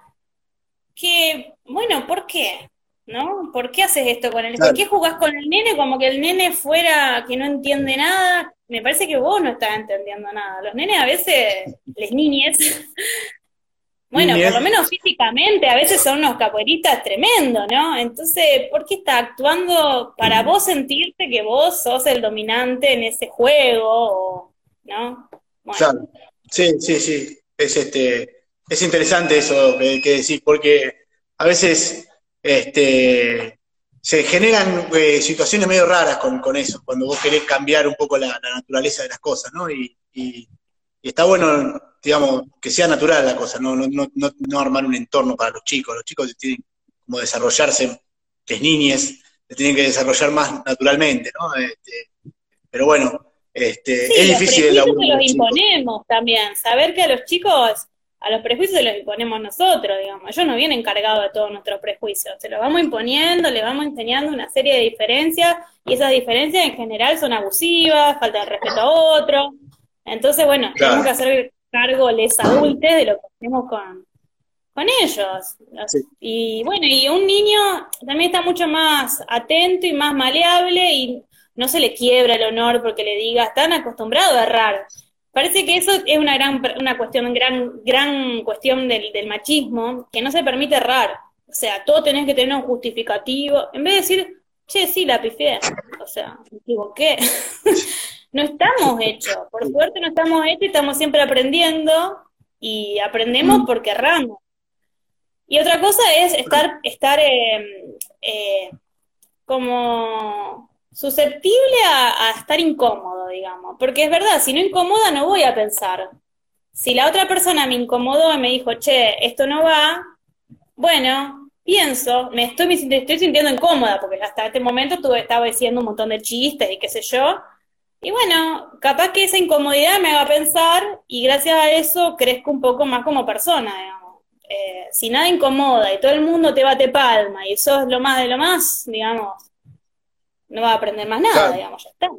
que, bueno, ¿por qué? ¿No? ¿Por qué haces esto con él? ¿Por qué jugás con el nene como que el nene fuera que no entiende nada? me parece que vos no estás entendiendo nada. Los nenes a veces, les niñes, Bueno, por lo menos físicamente, a veces son unos capoeiristas tremendos, ¿no? Entonces, ¿por qué está actuando para vos sentirte que vos sos el dominante en ese juego? ¿No? Claro. Sí, sí, sí. Es este, es interesante eso que, decís, porque a veces este, se generan eh, situaciones medio raras con, con, eso, cuando vos querés cambiar un poco la, naturaleza de las cosas, ¿no? y, y está bueno digamos, que sea natural la cosa, no, no, no, no armar un entorno para los chicos. Los chicos tienen como desarrollarse, las niñas, se tienen que desarrollar más naturalmente, ¿no? Este, pero bueno, este, es difícil los imponemos también, saber que a los chicos, a los prejuicios se los imponemos nosotros, digamos. Ellos no vienen cargados de todos nuestros prejuicios, se los vamos imponiendo, les vamos enseñando una serie de diferencias y esas diferencias en general son abusivas, falta de respeto a otro. Entonces, bueno, tenemos que hacer cargo les adultes de lo que hacemos con, con ellos. Y bueno, y un niño también está mucho más atento y más maleable y no se le quiebra el honor porque le diga, están acostumbrados a errar. Parece que eso es una gran una cuestión, gran, gran cuestión del, del machismo, que no se permite errar. O sea, todo tenés que tener un justificativo. En vez de decir, che, sí, la pifié. O sea, me equivoqué. no estamos hechos, por suerte no estamos hechos, estamos siempre aprendiendo y aprendemos mm. porque erramos. Y otra cosa es estar, estar em, eh, como susceptible a, estar incómodo, digamos, porque es verdad, si no incomoda no voy a pensar. Si la otra persona me incomodó y me dijo, che, esto no va, bueno, pienso, me estoy, sintiendo incómoda, porque hasta este momento estuve, estaba diciendo un montón de chistes y qué sé yo, y bueno, capaz que esa incomodidad me haga pensar y gracias a eso crezco un poco más como persona, digamos. Eh, si nada incomoda y todo el mundo te bate palma y eso es lo más de lo más, digamos, no va a aprender más nada, digamos, ya está.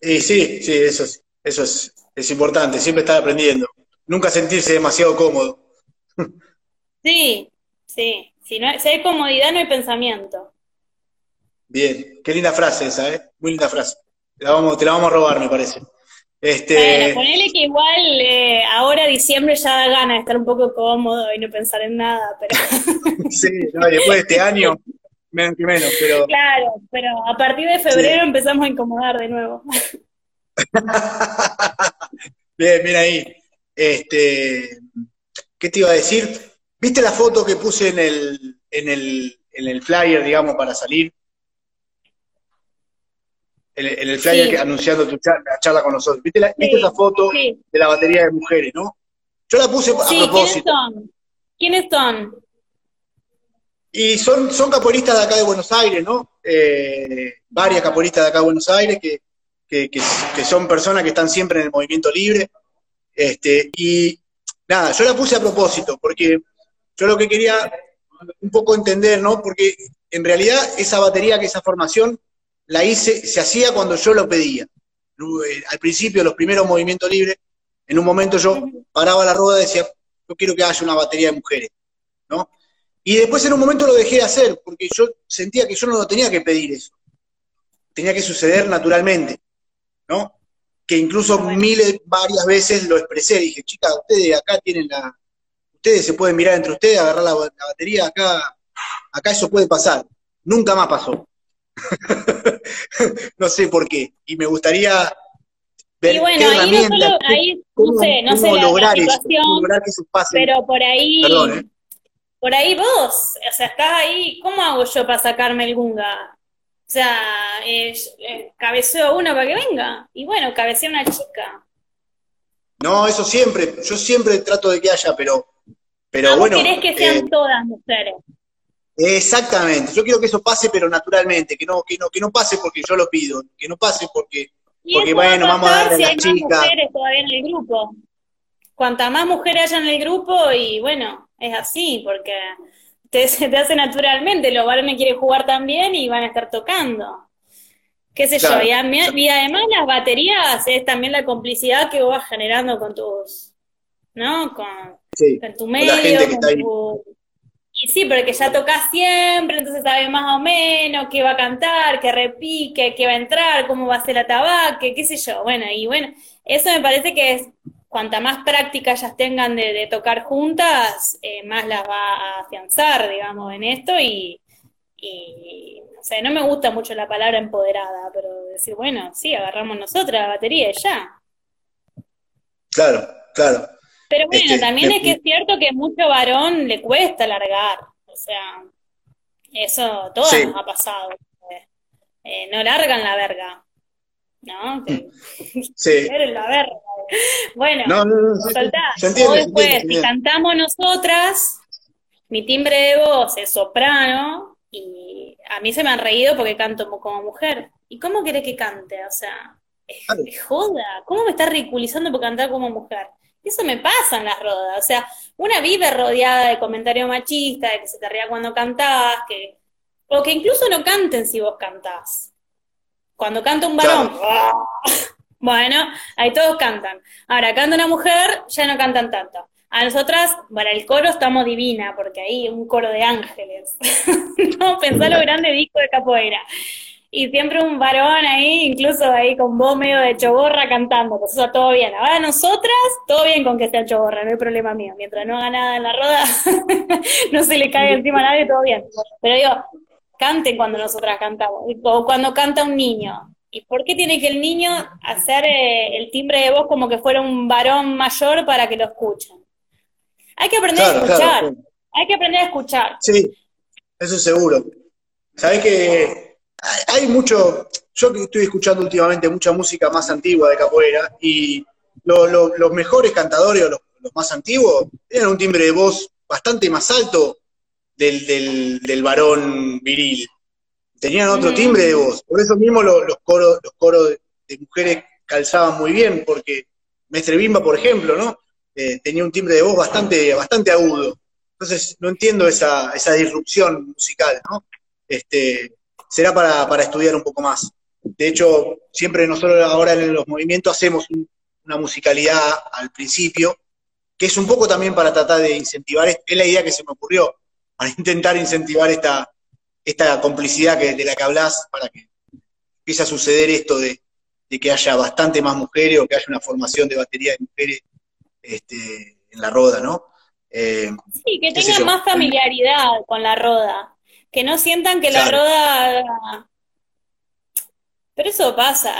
Y sí, sí, eso es, eso es, es importante, siempre estar aprendiendo. Nunca sentirse demasiado cómodo. Sí, sí. Si, no, si hay comodidad, no hay pensamiento. Bien, qué linda frase esa, ¿eh? Muy linda frase. Te la vamos, te la vamos a robar, me parece. Este... Bueno, ponele que igual eh, ahora diciembre ya da ganas de estar un poco cómodo y no pensar en nada, pero... sí, después de este año, menos que menos, pero... Claro, pero a partir de febrero empezamos a incomodar de nuevo. bien, mira ahí. Este, ¿Qué te iba a decir? ¿Viste la foto que puse en el, en el, en el flyer, digamos, para salir? en, el flyer anunciando tu charla, con nosotros. ¿Viste, la, esa foto de la batería de mujeres, no? Yo la puse a propósito. ¿Quiénes son? ¿Quiénes son? Y son, son caporistas de acá de Buenos Aires, ¿no? Eh, varias caporistas de acá de Buenos Aires que, que, son personas que están siempre en el movimiento libre. Este, y nada, yo la puse a propósito, porque yo lo que quería un poco entender, ¿no? Porque en realidad esa batería, que esa formación, la hice, se hacía cuando yo lo pedía. Eh, al principio, los primeros movimientos libres, en un momento yo paraba la rueda y decía, yo quiero que haya una batería de mujeres, ¿no? Y después en un momento lo dejé de hacer, porque yo sentía que yo no lo tenía que pedir eso. Tenía que suceder naturalmente, ¿no? Que incluso miles, varias veces lo expresé. Dije, chicas, ustedes acá tienen la. Ustedes se pueden mirar entre ustedes, agarrar la, la batería, acá, acá eso puede pasar. Nunca más pasó. no sé por qué. Y me gustaría ver y bueno, qué ahí no, solo, ahí, no sé, no sé la, situación, lograr que eso pase. pero por ahí, ¿eh? Por ahí vos, o sea, estás ahí, ¿cómo hago yo para sacarme el gunga? O sea, eh, cabeceo a una para que venga, y bueno, cabeceo a una chica. No, eso siempre, yo siempre trato de que haya, pero, pero ah, bueno. querés que sean eh, todas mujeres. Exactamente, yo quiero que eso pase, pero naturalmente, que no, que no, que no pase porque yo lo pido, que no pase porque, porque bueno, vamos a darle a la chica. Más mujeres todavía en el grupo. Cuanta más mujeres haya en el grupo, y bueno, es así, porque te, se te hace naturalmente, los varones quieren jugar también y van a estar tocando. Qué sé yo, y, además las baterías es también la complicidad que vos vas generando con tus, ¿no? Con, tu medio, con, tu, y sí, porque ya tocas siempre, entonces sabes más o menos qué va a cantar, qué repique, qué va a entrar, cómo va a ser la tabaque, qué sé yo. Bueno, y bueno, eso me parece que es cuanta más práctica ellas tengan de, tocar juntas, eh, más las va a afianzar, digamos, en esto y, y, o sea, no me gusta mucho la palabra empoderada, pero decir, bueno, sí, agarramos nosotras la batería y ya. Claro, claro. Pero bueno, este, también es que es cierto que mucho varón le cuesta largar, o sea, eso todo nos ha pasado. Eh, no largan la verga. ¿No? Sí. Eres la verga. Bueno, no, después, si cantamos nosotras, mi timbre de voz es soprano y a mí se me han reído porque canto como mujer. ¿Y cómo querés que cante? O sea, es, joda. ¿Cómo me estás ridiculizando por cantar como mujer? Eso me pasa en las rodas. O sea, una vive rodeada de comentarios machistas, de que se te ría cuando cantás, que, o que incluso no canten si vos cantás. Cuando canta un varón, ¡ah! bueno, ahí todos cantan. Ahora, canta una mujer, ya no cantan tanto. A nosotras, para el coro estamos divina, porque ahí un coro de ángeles. no, pensá lo grande disco de capoeira. Y siempre un varón ahí, incluso ahí con voz medio de choborra cantando, pues eso todo bien. Ahora nosotras, todo bien con que sea choborra, no hay problema mío. Mientras no haga nada en la roda, no se le cae encima a nadie, todo bien. Pero digo, canten cuando nosotras cantamos, o cuando canta un niño. ¿Y por qué tiene que el niño hacer eh, el timbre de voz como que fuera un varón mayor para que lo escuchen? Hay que aprender a escuchar, hay que aprender a escuchar. Sí, eso seguro. Sabes que hay mucho, yo que estoy escuchando últimamente mucha música más antigua de capoeira y los mejores cantadores o los, los más antiguos tienen un timbre de voz bastante más alto del, del, del varón viril. Tenían otro mm. timbre de voz. Por eso mismo los, coros, los coros de, mujeres calzaban muy bien, porque Mestre Bimba, por ejemplo, ¿no? Eh, tenía un timbre de voz bastante, bastante agudo. Entonces, no entiendo esa, esa disrupción musical, ¿no? Este, será para, para estudiar un poco más. De hecho, siempre nosotros ahora en los movimientos hacemos una musicalidad al principio, que es un poco también para tratar de incentivar, es la idea que se me ocurrió, para intentar incentivar esta, esta complicidad que, de la que hablas para que empiece a suceder esto de, que haya bastante más mujeres o que haya una formación de batería de mujeres este, en la roda, ¿no? Eh, sí, que tengan más familiaridad con la roda, que no sientan que la roda... Pero eso pasa,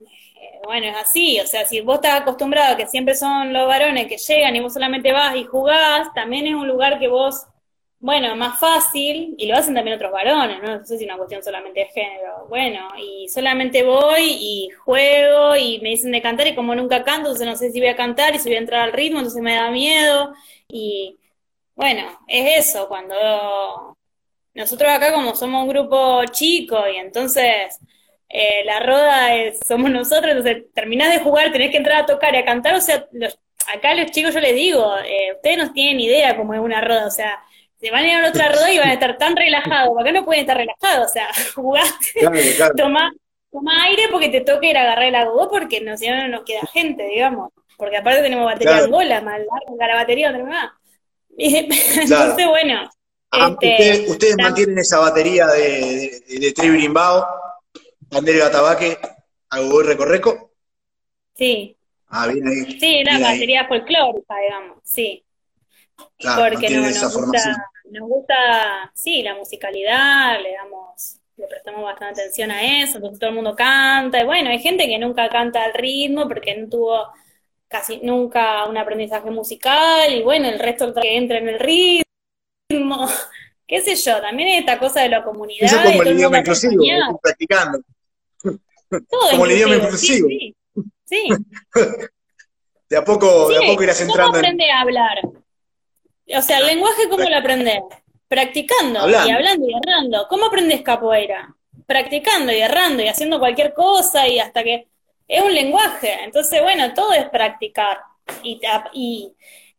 eh, bueno, es así, o sea, si vos estás acostumbrado a que siempre son los varones que llegan y vos solamente vas y jugás, también es un lugar que vos bueno, más fácil, y lo hacen también otros varones, ¿no? No sé si es una cuestión solamente de género. Bueno, y solamente voy y juego y me dicen de cantar y como nunca canto, entonces no sé si voy a cantar y si voy a entrar al ritmo, entonces me da miedo. Y bueno, es eso, cuando nosotros acá como somos un grupo chico y entonces eh, la roda es, somos nosotros, entonces terminás de jugar, tenés que entrar a tocar y a cantar, o sea, los, acá los chicos yo les digo, eh, ustedes no tienen idea cómo es una roda, o sea, se van a ir a otra rueda y van a estar tan relajados, acá no pueden estar relajados, o sea, jugaste, Toma, toma aire porque te toca ir a agarrar el agua, porque no, si no, no nos queda gente, digamos, porque aparte tenemos batería en bola, más larga la batería, no más. Entonces, bueno. Ah, este, ustedes, mantienen esa batería de, de, de Trivi Bandera Tabaque, algo Recorreco? Sí. Ah, bien ahí. Sí, la batería folclórica, digamos, sí porque no, nos, gusta, nos gusta, sí, la musicalidad, le damos, le prestamos bastante atención a eso, entonces todo el mundo canta, y bueno, hay gente que nunca canta al ritmo porque no tuvo casi nunca un aprendizaje musical, y bueno, el resto que entra en el ritmo, qué sé yo, también esta cosa de la comunidad. Eso como el, idioma inclusivo, practicando. como el idioma inclusivo. Sí, sí. de a poco, de a poco irás entrando. ¿Cómo aprende a hablar? O sea, el lenguaje, ¿cómo lo aprendes? Practicando y hablando y errando. ¿Cómo aprendes capoeira? Practicando y errando y haciendo cualquier cosa y hasta que... Es un lenguaje. Entonces, bueno, todo es practicar. Y, y,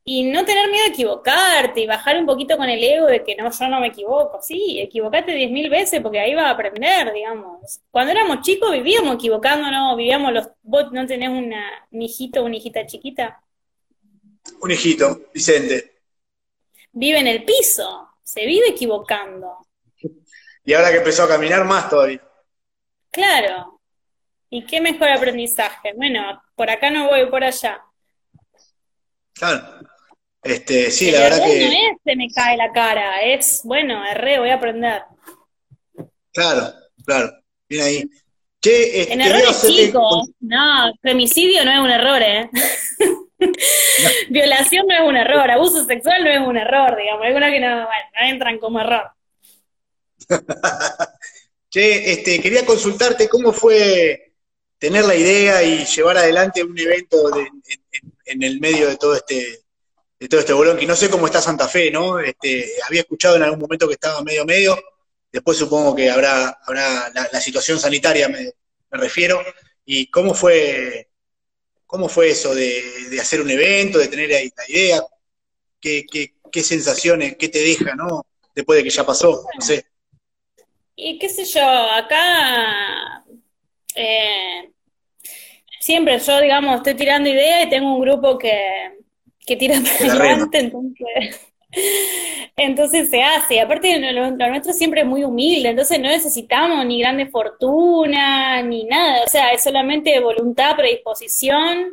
y no tener miedo a equivocarte y bajar un poquito con el ego de que no, yo no me equivoco. Sí, equivocate diez mil veces porque ahí vas a aprender, digamos. Cuando éramos chicos vivíamos equivocándonos, vivíamos los... ¿Vos no tenés una, un hijito o una hijita chiquita? Un hijito, Vicente vive en el piso, se vive equivocando. Y ahora que empezó a caminar más todavía. Claro. ¿Y qué mejor aprendizaje? Bueno, por acá no voy, por allá. Claro. Este, sí, la verdad que. No es se me cae la cara, es, bueno, erré, voy a aprender. Claro, claro. Bien ahí. Che, este, en errores chicos. No, femicidio no es un error, ¿eh? Violación no es un error, abuso sexual no es un error, digamos. Algunos que no, bueno, no entran como error. che, este, quería consultarte cómo fue tener la idea y llevar adelante un evento en, el medio de todo este de todo este bolón, que no sé cómo está Santa Fe, ¿no? Este, había escuchado en algún momento que estaba medio medio, después supongo que habrá la, situación sanitaria, me, refiero, y cómo fue, cómo fue eso de, hacer un evento, de tener ahí la idea, qué, qué, sensaciones, qué te deja, ¿no? Después de que ya pasó, no sé. Y qué sé yo, acá eh, siempre yo, digamos, estoy tirando ideas y tengo un grupo que, que tira para adelante, entonces, entonces se hace. Aparte, lo, nuestro siempre es muy humilde, entonces no necesitamos ni grande fortuna, ni nada. O sea, es solamente voluntad, predisposición,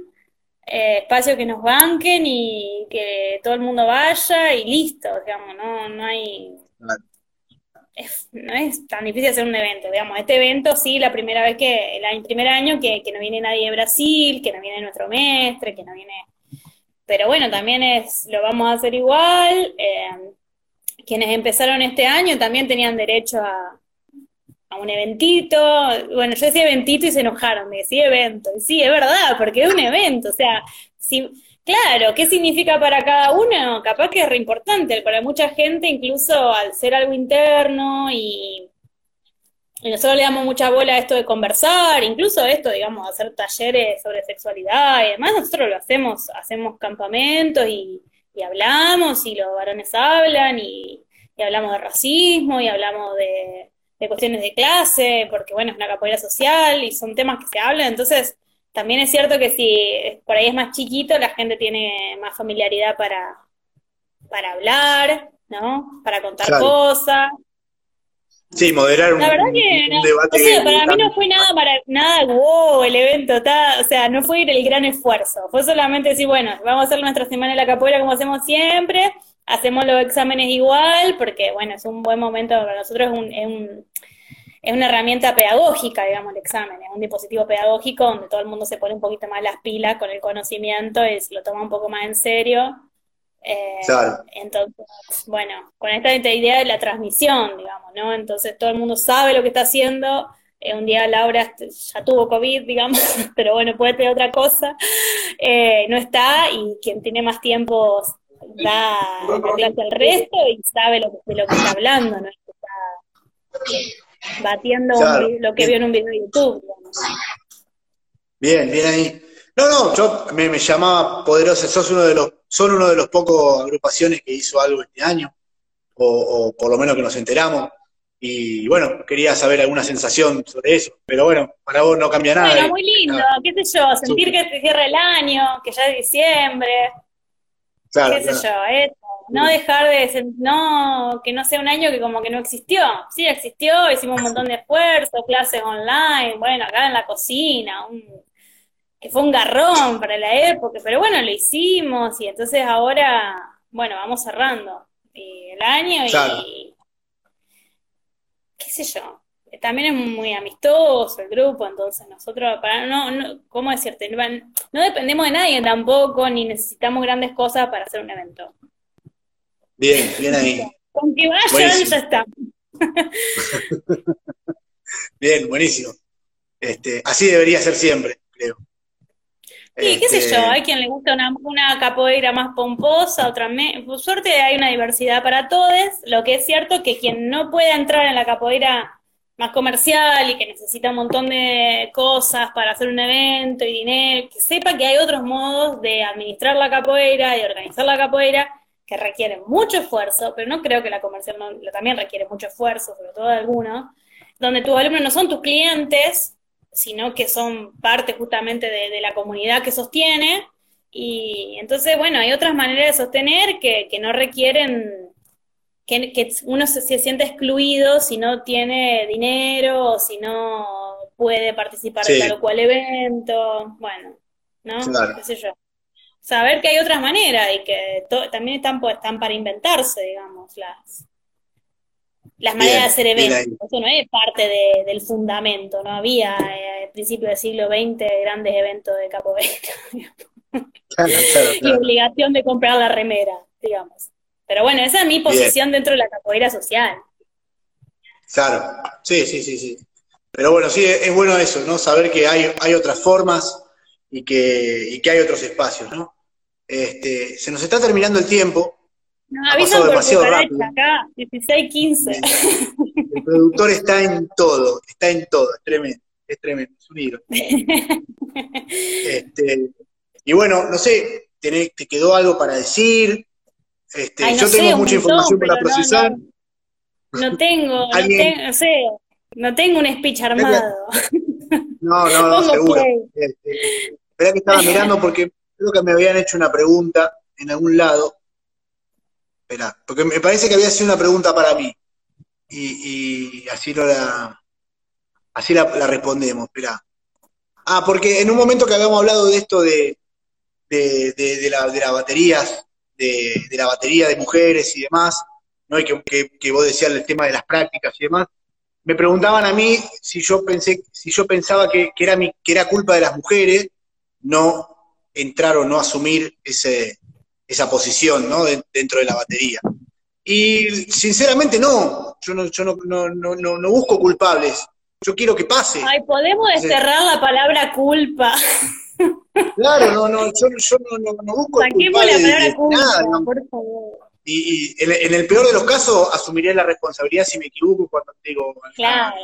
eh, espacio que nos banquen y que todo el mundo vaya y listo, digamos, no, no hay... no es tan difícil hacer un evento, digamos. Este evento sí, la primera vez que, el, primer año que, que no viene nadie de Brasil, que no viene nuestro mestre, que no viene pero bueno, también es, lo vamos a hacer igual. Eh, quienes empezaron este año también tenían derecho a, a, un eventito. Bueno, yo decía eventito y se enojaron, me decía evento. Y sí, es verdad, porque es un evento. O sea, si, claro, ¿qué significa para cada uno? Capaz que es re importante. Para mucha gente, incluso al ser algo interno y y nosotros le damos mucha bola a esto de conversar, incluso esto, digamos, hacer talleres sobre sexualidad y demás, nosotros lo hacemos, hacemos campamentos y, hablamos, y los varones hablan, y, hablamos de racismo, y hablamos de, cuestiones de clase, porque bueno, es una capoeira social, y son temas que se hablan, entonces también es cierto que si por ahí es más chiquito, la gente tiene más familiaridad para, para hablar, ¿no? Para contar cosas. Sí, moderar un, la verdad que debate. O sea, para mí no fue nada para nada wow el evento, está, o sea, no fue el gran esfuerzo. Fue solamente decir, bueno, vamos a hacer nuestra semana de la capoeira como hacemos siempre, hacemos los exámenes igual, porque bueno, es un buen momento para nosotros, es, un, es, un, es una herramienta pedagógica, digamos, el examen, es un dispositivo pedagógico donde todo el mundo se pone un poquito más las pilas con el conocimiento y se lo toma un poco más en serio. Eh, entonces, bueno, con esta idea de la transmisión, digamos, ¿no? Entonces todo el mundo sabe lo que está haciendo. Eh, un día Laura ya tuvo COVID, digamos, pero bueno, puede tener otra cosa. Eh, no está y quien tiene más tiempo da la clase al resto y sabe lo, de lo que está hablando, ¿no? Está batiendo lo que vio en un video de YouTube. Bien, bien ahí. No, no, yo me, me llamaba poderosa, sos uno de los son uno de los pocos agrupaciones que hizo algo este año, o, por lo menos que nos enteramos. Y bueno, quería saber alguna sensación sobre eso. Pero bueno, para vos no cambia nada. Bueno, muy lindo, qué sé yo, sentir que se cierra el año, que ya es diciembre. Claro, qué sé yo, eso. No dejar de, no, que no sea un año que como que no existió. Sí existió, hicimos un montón de esfuerzos, clases online, bueno, acá en la cocina, un que fue un garrón para la época, pero bueno, lo hicimos y entonces ahora, bueno, vamos cerrando el año y qué sé yo. También es muy amistoso el grupo, entonces nosotros, para no, no ¿cómo decirte? No dependemos de nadie tampoco, ni necesitamos grandes cosas para hacer un evento. Bien, bien ahí. Con que vayan, ya está. bien, buenísimo. Este, así debería ser siempre. Sí, qué sé yo, este, hay quien le gusta una, una capoeira más pomposa, otra menos. Por suerte hay una diversidad para todos. Lo que es cierto que quien no puede entrar en la capoeira más comercial y que necesita un montón de cosas para hacer un evento y dinero, que sepa que hay otros modos de administrar la capoeira y organizar la capoeira que requieren mucho esfuerzo, pero no creo que la comercial no, también requiere mucho esfuerzo, sobre todo de algunos, donde tus alumnos no son tus clientes, sino que son parte justamente de, la comunidad que sostiene. Y entonces, bueno, hay otras maneras de sostener que, no requieren que, uno se, siente excluido si no tiene dinero o si no puede participar en tal o cual evento. Bueno, ¿no? ¿Qué sé yo? saber que hay otras maneras y que también están, pues, están para inventarse, digamos, las, las maneras de hacer eventos. Eso no es parte del fundamento, no había eh, al principio del siglo XX grandes eventos de capoeira. y obligación de comprar la remera, digamos. Pero bueno, esa es mi posición dentro de la capoeira social. Claro, sí, sí, sí, sí. Pero bueno, sí, es bueno eso, ¿no? Saber que hay, hay otras formas y que, y que hay otros espacios, ¿no? Este, se nos está terminando el tiempo. No, aviso demasiado rápido. acá, 16, 15. El productor está en todo, está en todo, es tremendo, es tremendo, es un hilo. Este, y bueno, no sé, ¿te quedó algo para decir? Este, yo tengo mucha información para procesar. No, tengo, no, tengo, no sé, no tengo un speech armado. No, no, no, seguro. Este, que estaba mirando porque creo que me habían hecho una pregunta en algún lado. Espera, porque me parece que había sido una pregunta para mí. Y, así lo la, así la, respondemos, espera. Ah, porque en un momento que habíamos hablado de esto de, de, de, la, de las baterías, de, la batería de mujeres y demás, ¿no? Y que, que, vos decías el tema de las prácticas y demás, me preguntaban a mí si yo pensé, si yo pensaba que, era mi, que era culpa de las mujeres no entrar o no asumir ese, esa posición ¿no? dentro de la batería. Y sinceramente no, yo no, yo no, no, no, no busco culpables, yo quiero que pase. Ay, podemos desterrar la palabra culpa. Claro, no, no, yo, yo no, no, busco Saquemos la palabra culpa, nada, por favor. Y, en, el peor de los casos asumiré la responsabilidad si me equivoco cuando digo. Claro,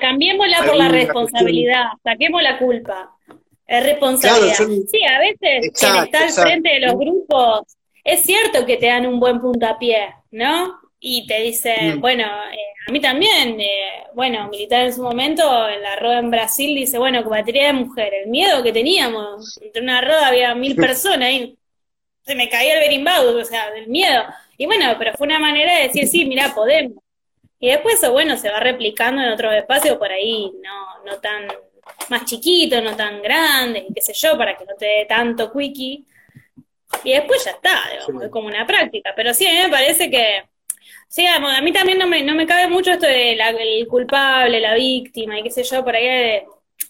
cambiémosla por la responsabilidad, saquemos la culpa. Es responsabilidad. sí, a veces quien está al frente de los grupos, es cierto que te dan un buen puntapié, ¿no? Y te dicen, mm. bueno, eh, a mí también, eh, bueno, militar en su momento, en la rueda en Brasil, dice, bueno, batería de mujer, el miedo que teníamos, entre una rueda había mil personas y se me caía el berimbau, o sea, del miedo. Y bueno, pero fue una manera de decir, sí, mira, podemos. Y después eso, bueno, se va replicando en otros espacios por ahí, no, no tan más chiquitos, no tan grandes, qué sé yo, para que no te dé tanto quickie. Y después ya está, digamos, es como una práctica. Pero sí, a mí me parece que, sí, a mí también no me, no me cabe mucho esto de la, el culpable, la víctima y qué sé yo, por ahí, de,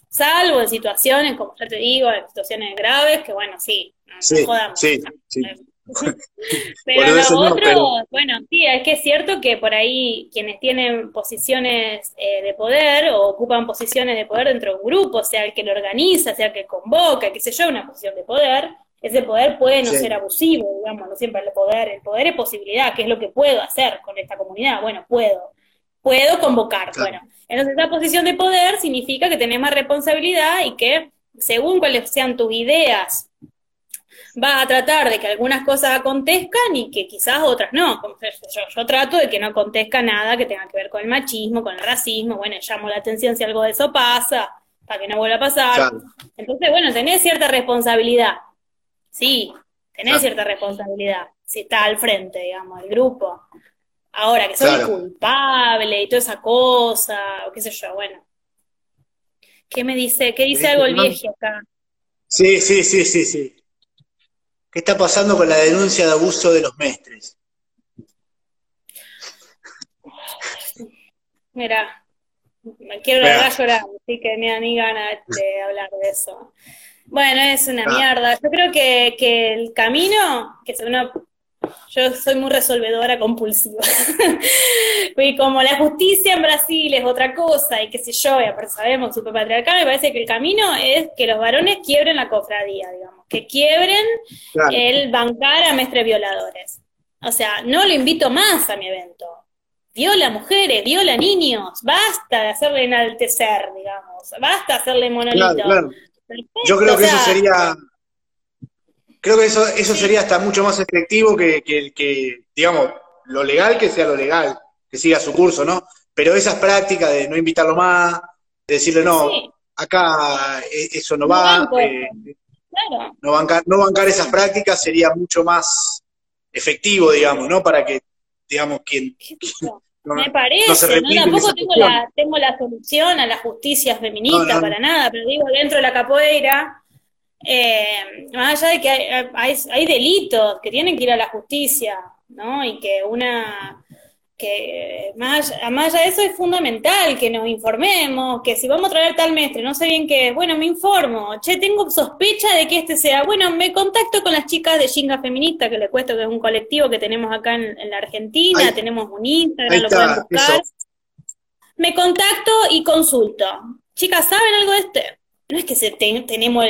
salvo en situaciones, como ya te digo, en situaciones graves, que bueno, sí, sí, Sí, sí. Pero lo otro, bueno, sí, es que es cierto que por ahí quienes tienen posiciones eh, de poder o ocupan posiciones de poder dentro de un grupo, sea el que lo organiza, sea el que convoca, qué sé yo, una posición de poder, ese poder puede no ser abusivo, digamos, no siempre el poder, el poder es posibilidad, ¿qué es lo que puedo hacer con esta comunidad? Bueno, puedo, puedo convocar, bueno, entonces esa posición de poder significa que tenés más responsabilidad y que según cuáles sean tus ideas va a tratar de que algunas cosas acontezcan y que quizás otras no. Yo, yo trato de que no acontezca nada que tenga que ver con el machismo, con el racismo. Bueno, llamo la atención si algo de eso pasa, para que no vuelva a pasar. Entonces, bueno, tenés cierta responsabilidad. Sí, tenés cierta responsabilidad. Si está al frente, digamos, el grupo. Ahora, que soy culpable y toda esa cosa, o qué sé yo, bueno. ¿Qué me dice? ¿Qué dice algo el viejo acá? Sí, sí, sí, sí, sí. ¿Qué está pasando con la denuncia de abuso de los mestres? Mira, me quiero largar llorar, así que me da ni ganas de hablar de eso. Bueno, es una ah. mierda. Yo creo que, que el camino, que es una yo soy muy resolvedora compulsiva. y como la justicia en Brasil es otra cosa, y qué sé yo, y aparte sabemos, super patriarcal, me parece que el camino es que los varones quiebren la cofradía, digamos, que quiebren el bancar a mestres violadores. O sea, no lo invito más a mi evento. Viola mujeres, viola niños, basta de hacerle enaltecer, digamos, basta de hacerle monolito. Yo creo que eso sería Creo que eso, eso sería hasta mucho más efectivo que, que, digamos, lo legal que sea lo legal, que siga su curso, ¿no? Pero esas prácticas de no invitarlo más, de decirle, no, acá eh, eso no, va, eh, no, bancar, no bancar esas prácticas sería mucho más efectivo, digamos, ¿no? Para que, digamos, quien... me parece, no, tampoco tengo la, tengo la solución a la justicia feminista para nada, pero digo, dentro de la capoeira eh, más allá de que hay, hay, delitos que tienen que ir a la justicia, ¿no? Y que una que más, más allá de eso es fundamental que nos informemos, que si vamos a traer tal mestre, no sé bien qué es, bueno, me informo, che, tengo sospecha de que este sea, bueno, me contacto con las chicas de Shinga Feminista, que les cuento que es un colectivo que tenemos acá en, la Argentina, tenemos un Instagram, lo pueden buscar. Me contacto y consulto. Chicas, ¿saben algo de este? No es que se tenemos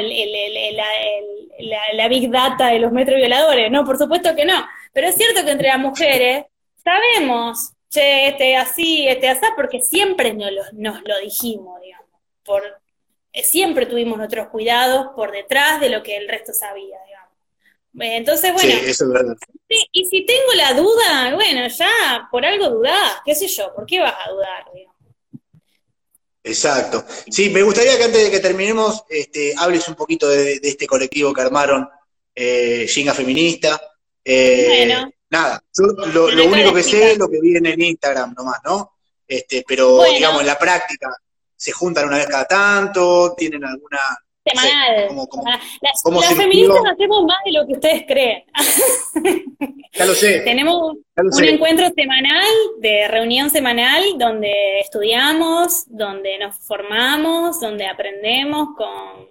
la, la big data de los metros violadores, no, por supuesto que no, pero es cierto que entre las mujeres sabemos, che, este así, este así, porque siempre nos lo, nos lo dijimos, digamos. Por, eh, siempre tuvimos nuestros cuidados por detrás de lo que el resto sabía, digamos. Eh, entonces, bueno. Sí, eso es verdad. y si tengo la duda, bueno, ya por algo dudás, qué sé yo, ¿por qué vas a dudar, digamos? Exacto. Sí, me gustaría que antes de que terminemos, este, hables un poquito de, este colectivo que armaron eh, Ginga Feminista. Eh, bueno. Nada, yo lo, único que sé es lo que vi en el Instagram nomás, ¿no? Este, pero digamos, en la práctica, se juntan una vez cada tanto, tienen alguna... Semanal. las, feministas hacemos más de lo que ustedes creen. ya lo sé. Tenemos un encuentro semanal, de reunión semanal, donde estudiamos, donde nos formamos, donde aprendemos con,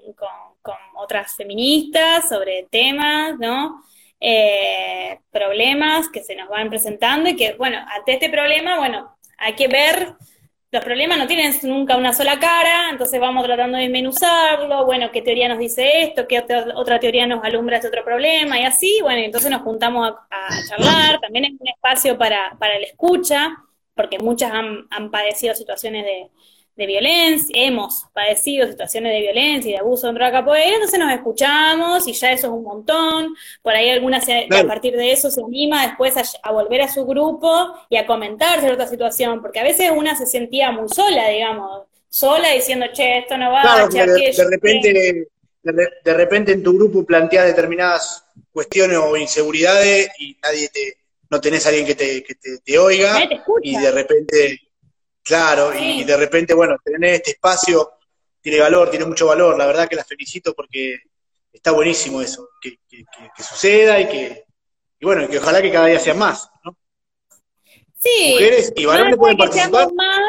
con otras feministas sobre temas, ¿no? eh, problemas que se nos van presentando y que, bueno, ante este problema, bueno, hay que ver, los problemas no tienen nunca una sola cara, entonces vamos tratando de menuzarlo, bueno, qué teoría nos dice esto, qué otra, teoría nos alumbra este otro problema y así, bueno, entonces nos juntamos a, charlar, también es un espacio para, para el escucha, porque muchas han padecido situaciones de, de violencia, hemos padecido situaciones de violencia y de abuso dentro de la capoeira, entonces nos escuchamos y ya eso es un montón. Por ahí alguna a partir de eso se anima después a, volver a su grupo y a comentar otra situación, porque a veces una se sentía muy sola, digamos, sola diciendo, che, esto no va, che, de, de repente, de, repente en tu grupo planteas determinadas cuestiones o inseguridades y nadie te, no tenés a alguien que te, que te, oiga y de repente Claro, y de repente, bueno, tener este espacio tiene valor, tiene mucho valor. La verdad que la felicito porque está buenísimo eso, que, suceda y que, y bueno, que ojalá que cada día sean más, ¿no? Sí. Mujeres y varones pueden participar. Más,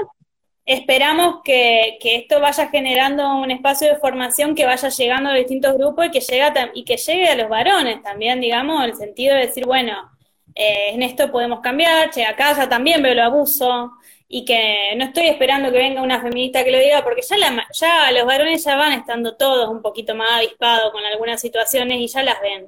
esperamos que, esto vaya generando un espacio de formación que vaya llegando a distintos grupos y que, llega, y que llegue a los varones también, digamos, en el sentido de decir, bueno, eh, en esto podemos cambiar, che, acá ya también veo el abuso, y que no estoy esperando que venga una feminista que lo diga, porque ya, la, ya los varones ya van estando todos un poquito más avispados con algunas situaciones y ya las ven.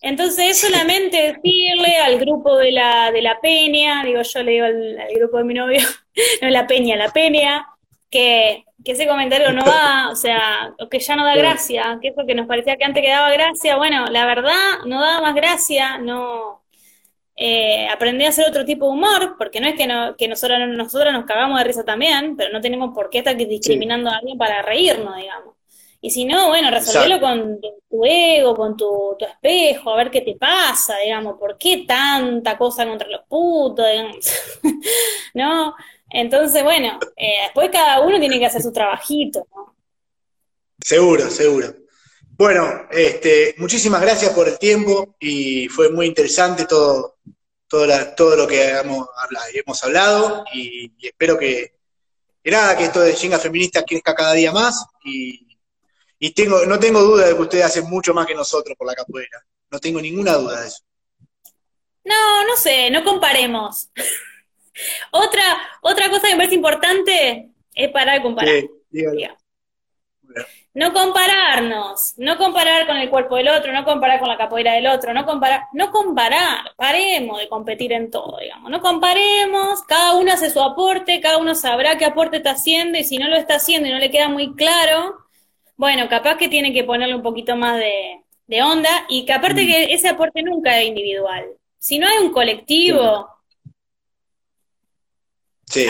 Entonces es solamente decirle al grupo de la, de la peña, digo yo le digo al, grupo de mi novio, no la peña, la peña, que, que ese comentario no va, o sea, o que ya no da gracia, que es porque nos parecía que antes que daba gracia, bueno, la verdad no da más gracia, no, eh, aprendí a hacer otro tipo de humor, porque no es que, no, que nosotros, nosotros nos cagamos de risa también, pero no tenemos por qué estar discriminando a alguien para reírnos, digamos. Y si no, bueno, resolverlo con tu ego, con tu, espejo, a ver qué te pasa, digamos, ¿por qué tanta cosa contra los putos? ¿No? Entonces, bueno, eh, después cada uno tiene que hacer su trabajito, ¿no? Seguro, seguro. Bueno, este, muchísimas gracias por el tiempo y fue muy interesante todo, todo, todo lo que hemos, hemos hablado y, espero que, nada, que esto de Shinga Feminista crezca cada día más y, tengo, no tengo duda de que ustedes hacen mucho más que nosotros por la capoeira. No tengo ninguna duda de eso. No, no sé, no comparemos. otra, otra cosa que me parece importante es parar de comparar. Sí, no compararnos, no comparar con el cuerpo del otro, no comparar con la capoeira del otro, no comparar, no comparar, paremos de competir en todo, digamos, no comparemos, cada uno hace su aporte, cada uno sabrá qué aporte está haciendo y si no lo está haciendo y no le queda muy claro, bueno, capaz que tiene que ponerle un poquito más de, onda y que aparte mm. que ese aporte nunca es individual. Si no hay un colectivo,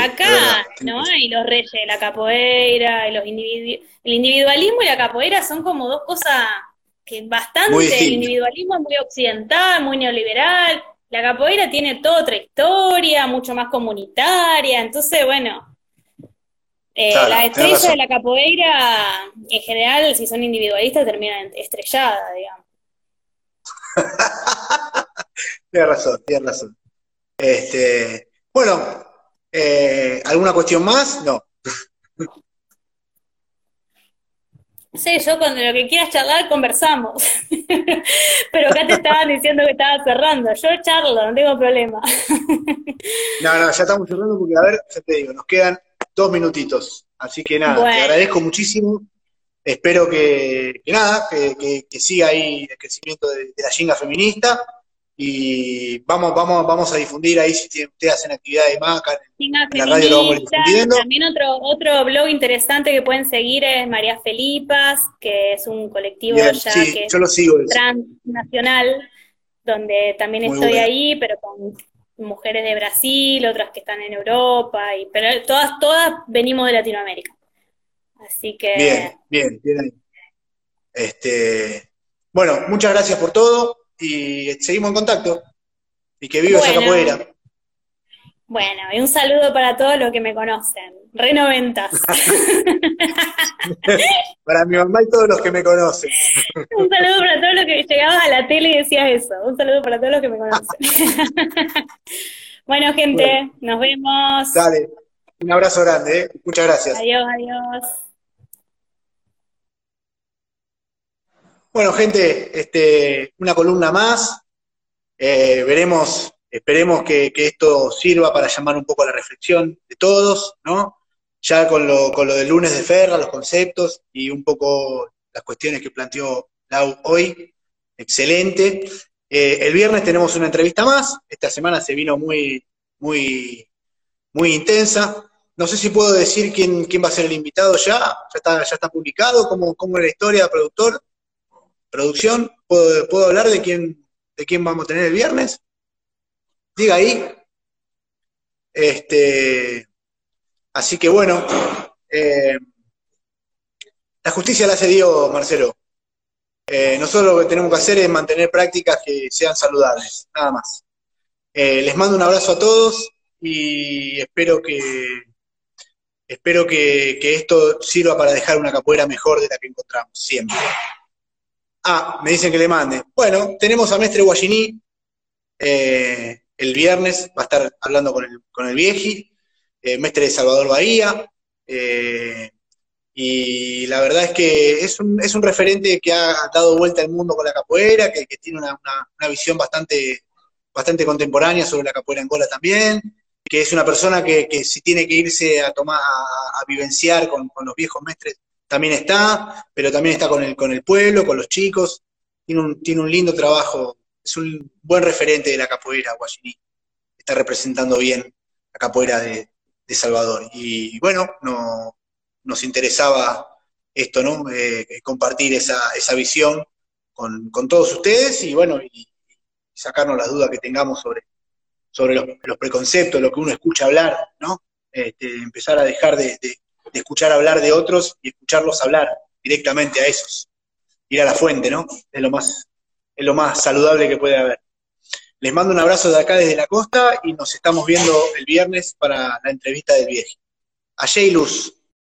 Acá no hay los reyes de la capoeira, y los el individualismo y la capoeira son como dos cosas que bastante, el individualismo es muy occidental, muy neoliberal, la capoeira tiene toda otra historia, mucho más comunitaria, entonces bueno, Eh, las estrellas de la capoeira, en general, si son individualistas, terminan estrelladas, digamos. tienes razón, tienes razón. Este, bueno, eh, ¿alguna cuestión más? No. Sí, yo cuando lo que quieras charlar conversamos. Pero acá te estaban diciendo que estaba cerrando. Yo charlo, no tengo problema. no, no, ya estamos cerrando porque, a ver, ya te digo, nos quedan dos minutitos. Así que nada, te agradezco muchísimo. Espero que, nada, que, siga ahí el crecimiento de, la jinga feminista y vamos, vamos, vamos a difundir ahí si ustedes hacen actividades más acá en, la radio lo vamos a También otro, otro blog interesante que pueden seguir es María Felipas, que es un colectivo ya que transnacional, donde también estoy ahí, pero con mujeres de Brasil, otras que están en Europa, y, pero todas, todas venimos de Latinoamérica. Así que. Bien, bien, bien Este, bueno, muchas gracias por todo y seguimos en contacto. Y que viva esa capoeira. Bueno, y un saludo para todos los que me conocen. Re noventas. para mi mamá y todos los que me conocen. un saludo para todos los que llegabas a la tele y decías eso. Un saludo para todos los que me conocen. bueno, gente, nos vemos. Dale, un abrazo grande, ¿eh? muchas gracias. Adiós, adiós. Bueno, gente, este, una columna más. Eh, veremos, esperemos que, esto sirva para llamar un poco a la reflexión de todos, ¿no? Ya con lo, con lo del lunes de Ferra, los conceptos y un poco las cuestiones que planteó Lau hoy. Excelente. Eh, el viernes tenemos una entrevista más. Esta semana se vino muy, muy, muy intensa. No sé si puedo decir quién, quién va a ser el invitado ya. Ya está, ya está publicado. ¿Cómo, cómo es la historia, productor? Producción, ¿puedo, hablar de quién, de quién vamos a tener el viernes? Diga ahí. Este, así que bueno, eh, la justicia la hace Dios, Marcelo. Eh, nosotros lo que tenemos que hacer es mantener prácticas que sean saludables, nada más. Eh, les mando un abrazo a todos y espero que espero que, que, esto sirva para dejar una capoeira mejor de la que encontramos, siempre. Ah, me dicen que le mande. Bueno, tenemos a Mestre Guayiní eh, el viernes, va a estar hablando con el, con el Vieji, eh, Mestre de Salvador Bahía, eh, y la verdad es que es un, es un referente que ha dado vuelta al mundo con la capoeira, que, tiene una, visión bastante, bastante contemporánea sobre la capoeira Angola también, que es una persona que, si tiene que irse a tomar, a, vivenciar con, con los viejos mestres, también está, pero también está con el, con el pueblo, con los chicos, tiene un, tiene un lindo trabajo, es un buen referente de la capoeira guayiní, está representando bien la capoeira de, Salvador. Y bueno, no, nos interesaba esto, ¿no? Eh, compartir esa, esa visión con, todos ustedes y bueno, y, sacarnos las dudas que tengamos sobre, sobre los, preconceptos, lo que uno escucha hablar, ¿no? Este, empezar a dejar de, de escuchar hablar de otros y escucharlos hablar directamente a esos. Ir a la fuente, ¿no? Es lo más, es lo más saludable que puede haber. Les mando un abrazo de acá desde la costa y nos estamos viendo el viernes para la entrevista del viejo. A Luz.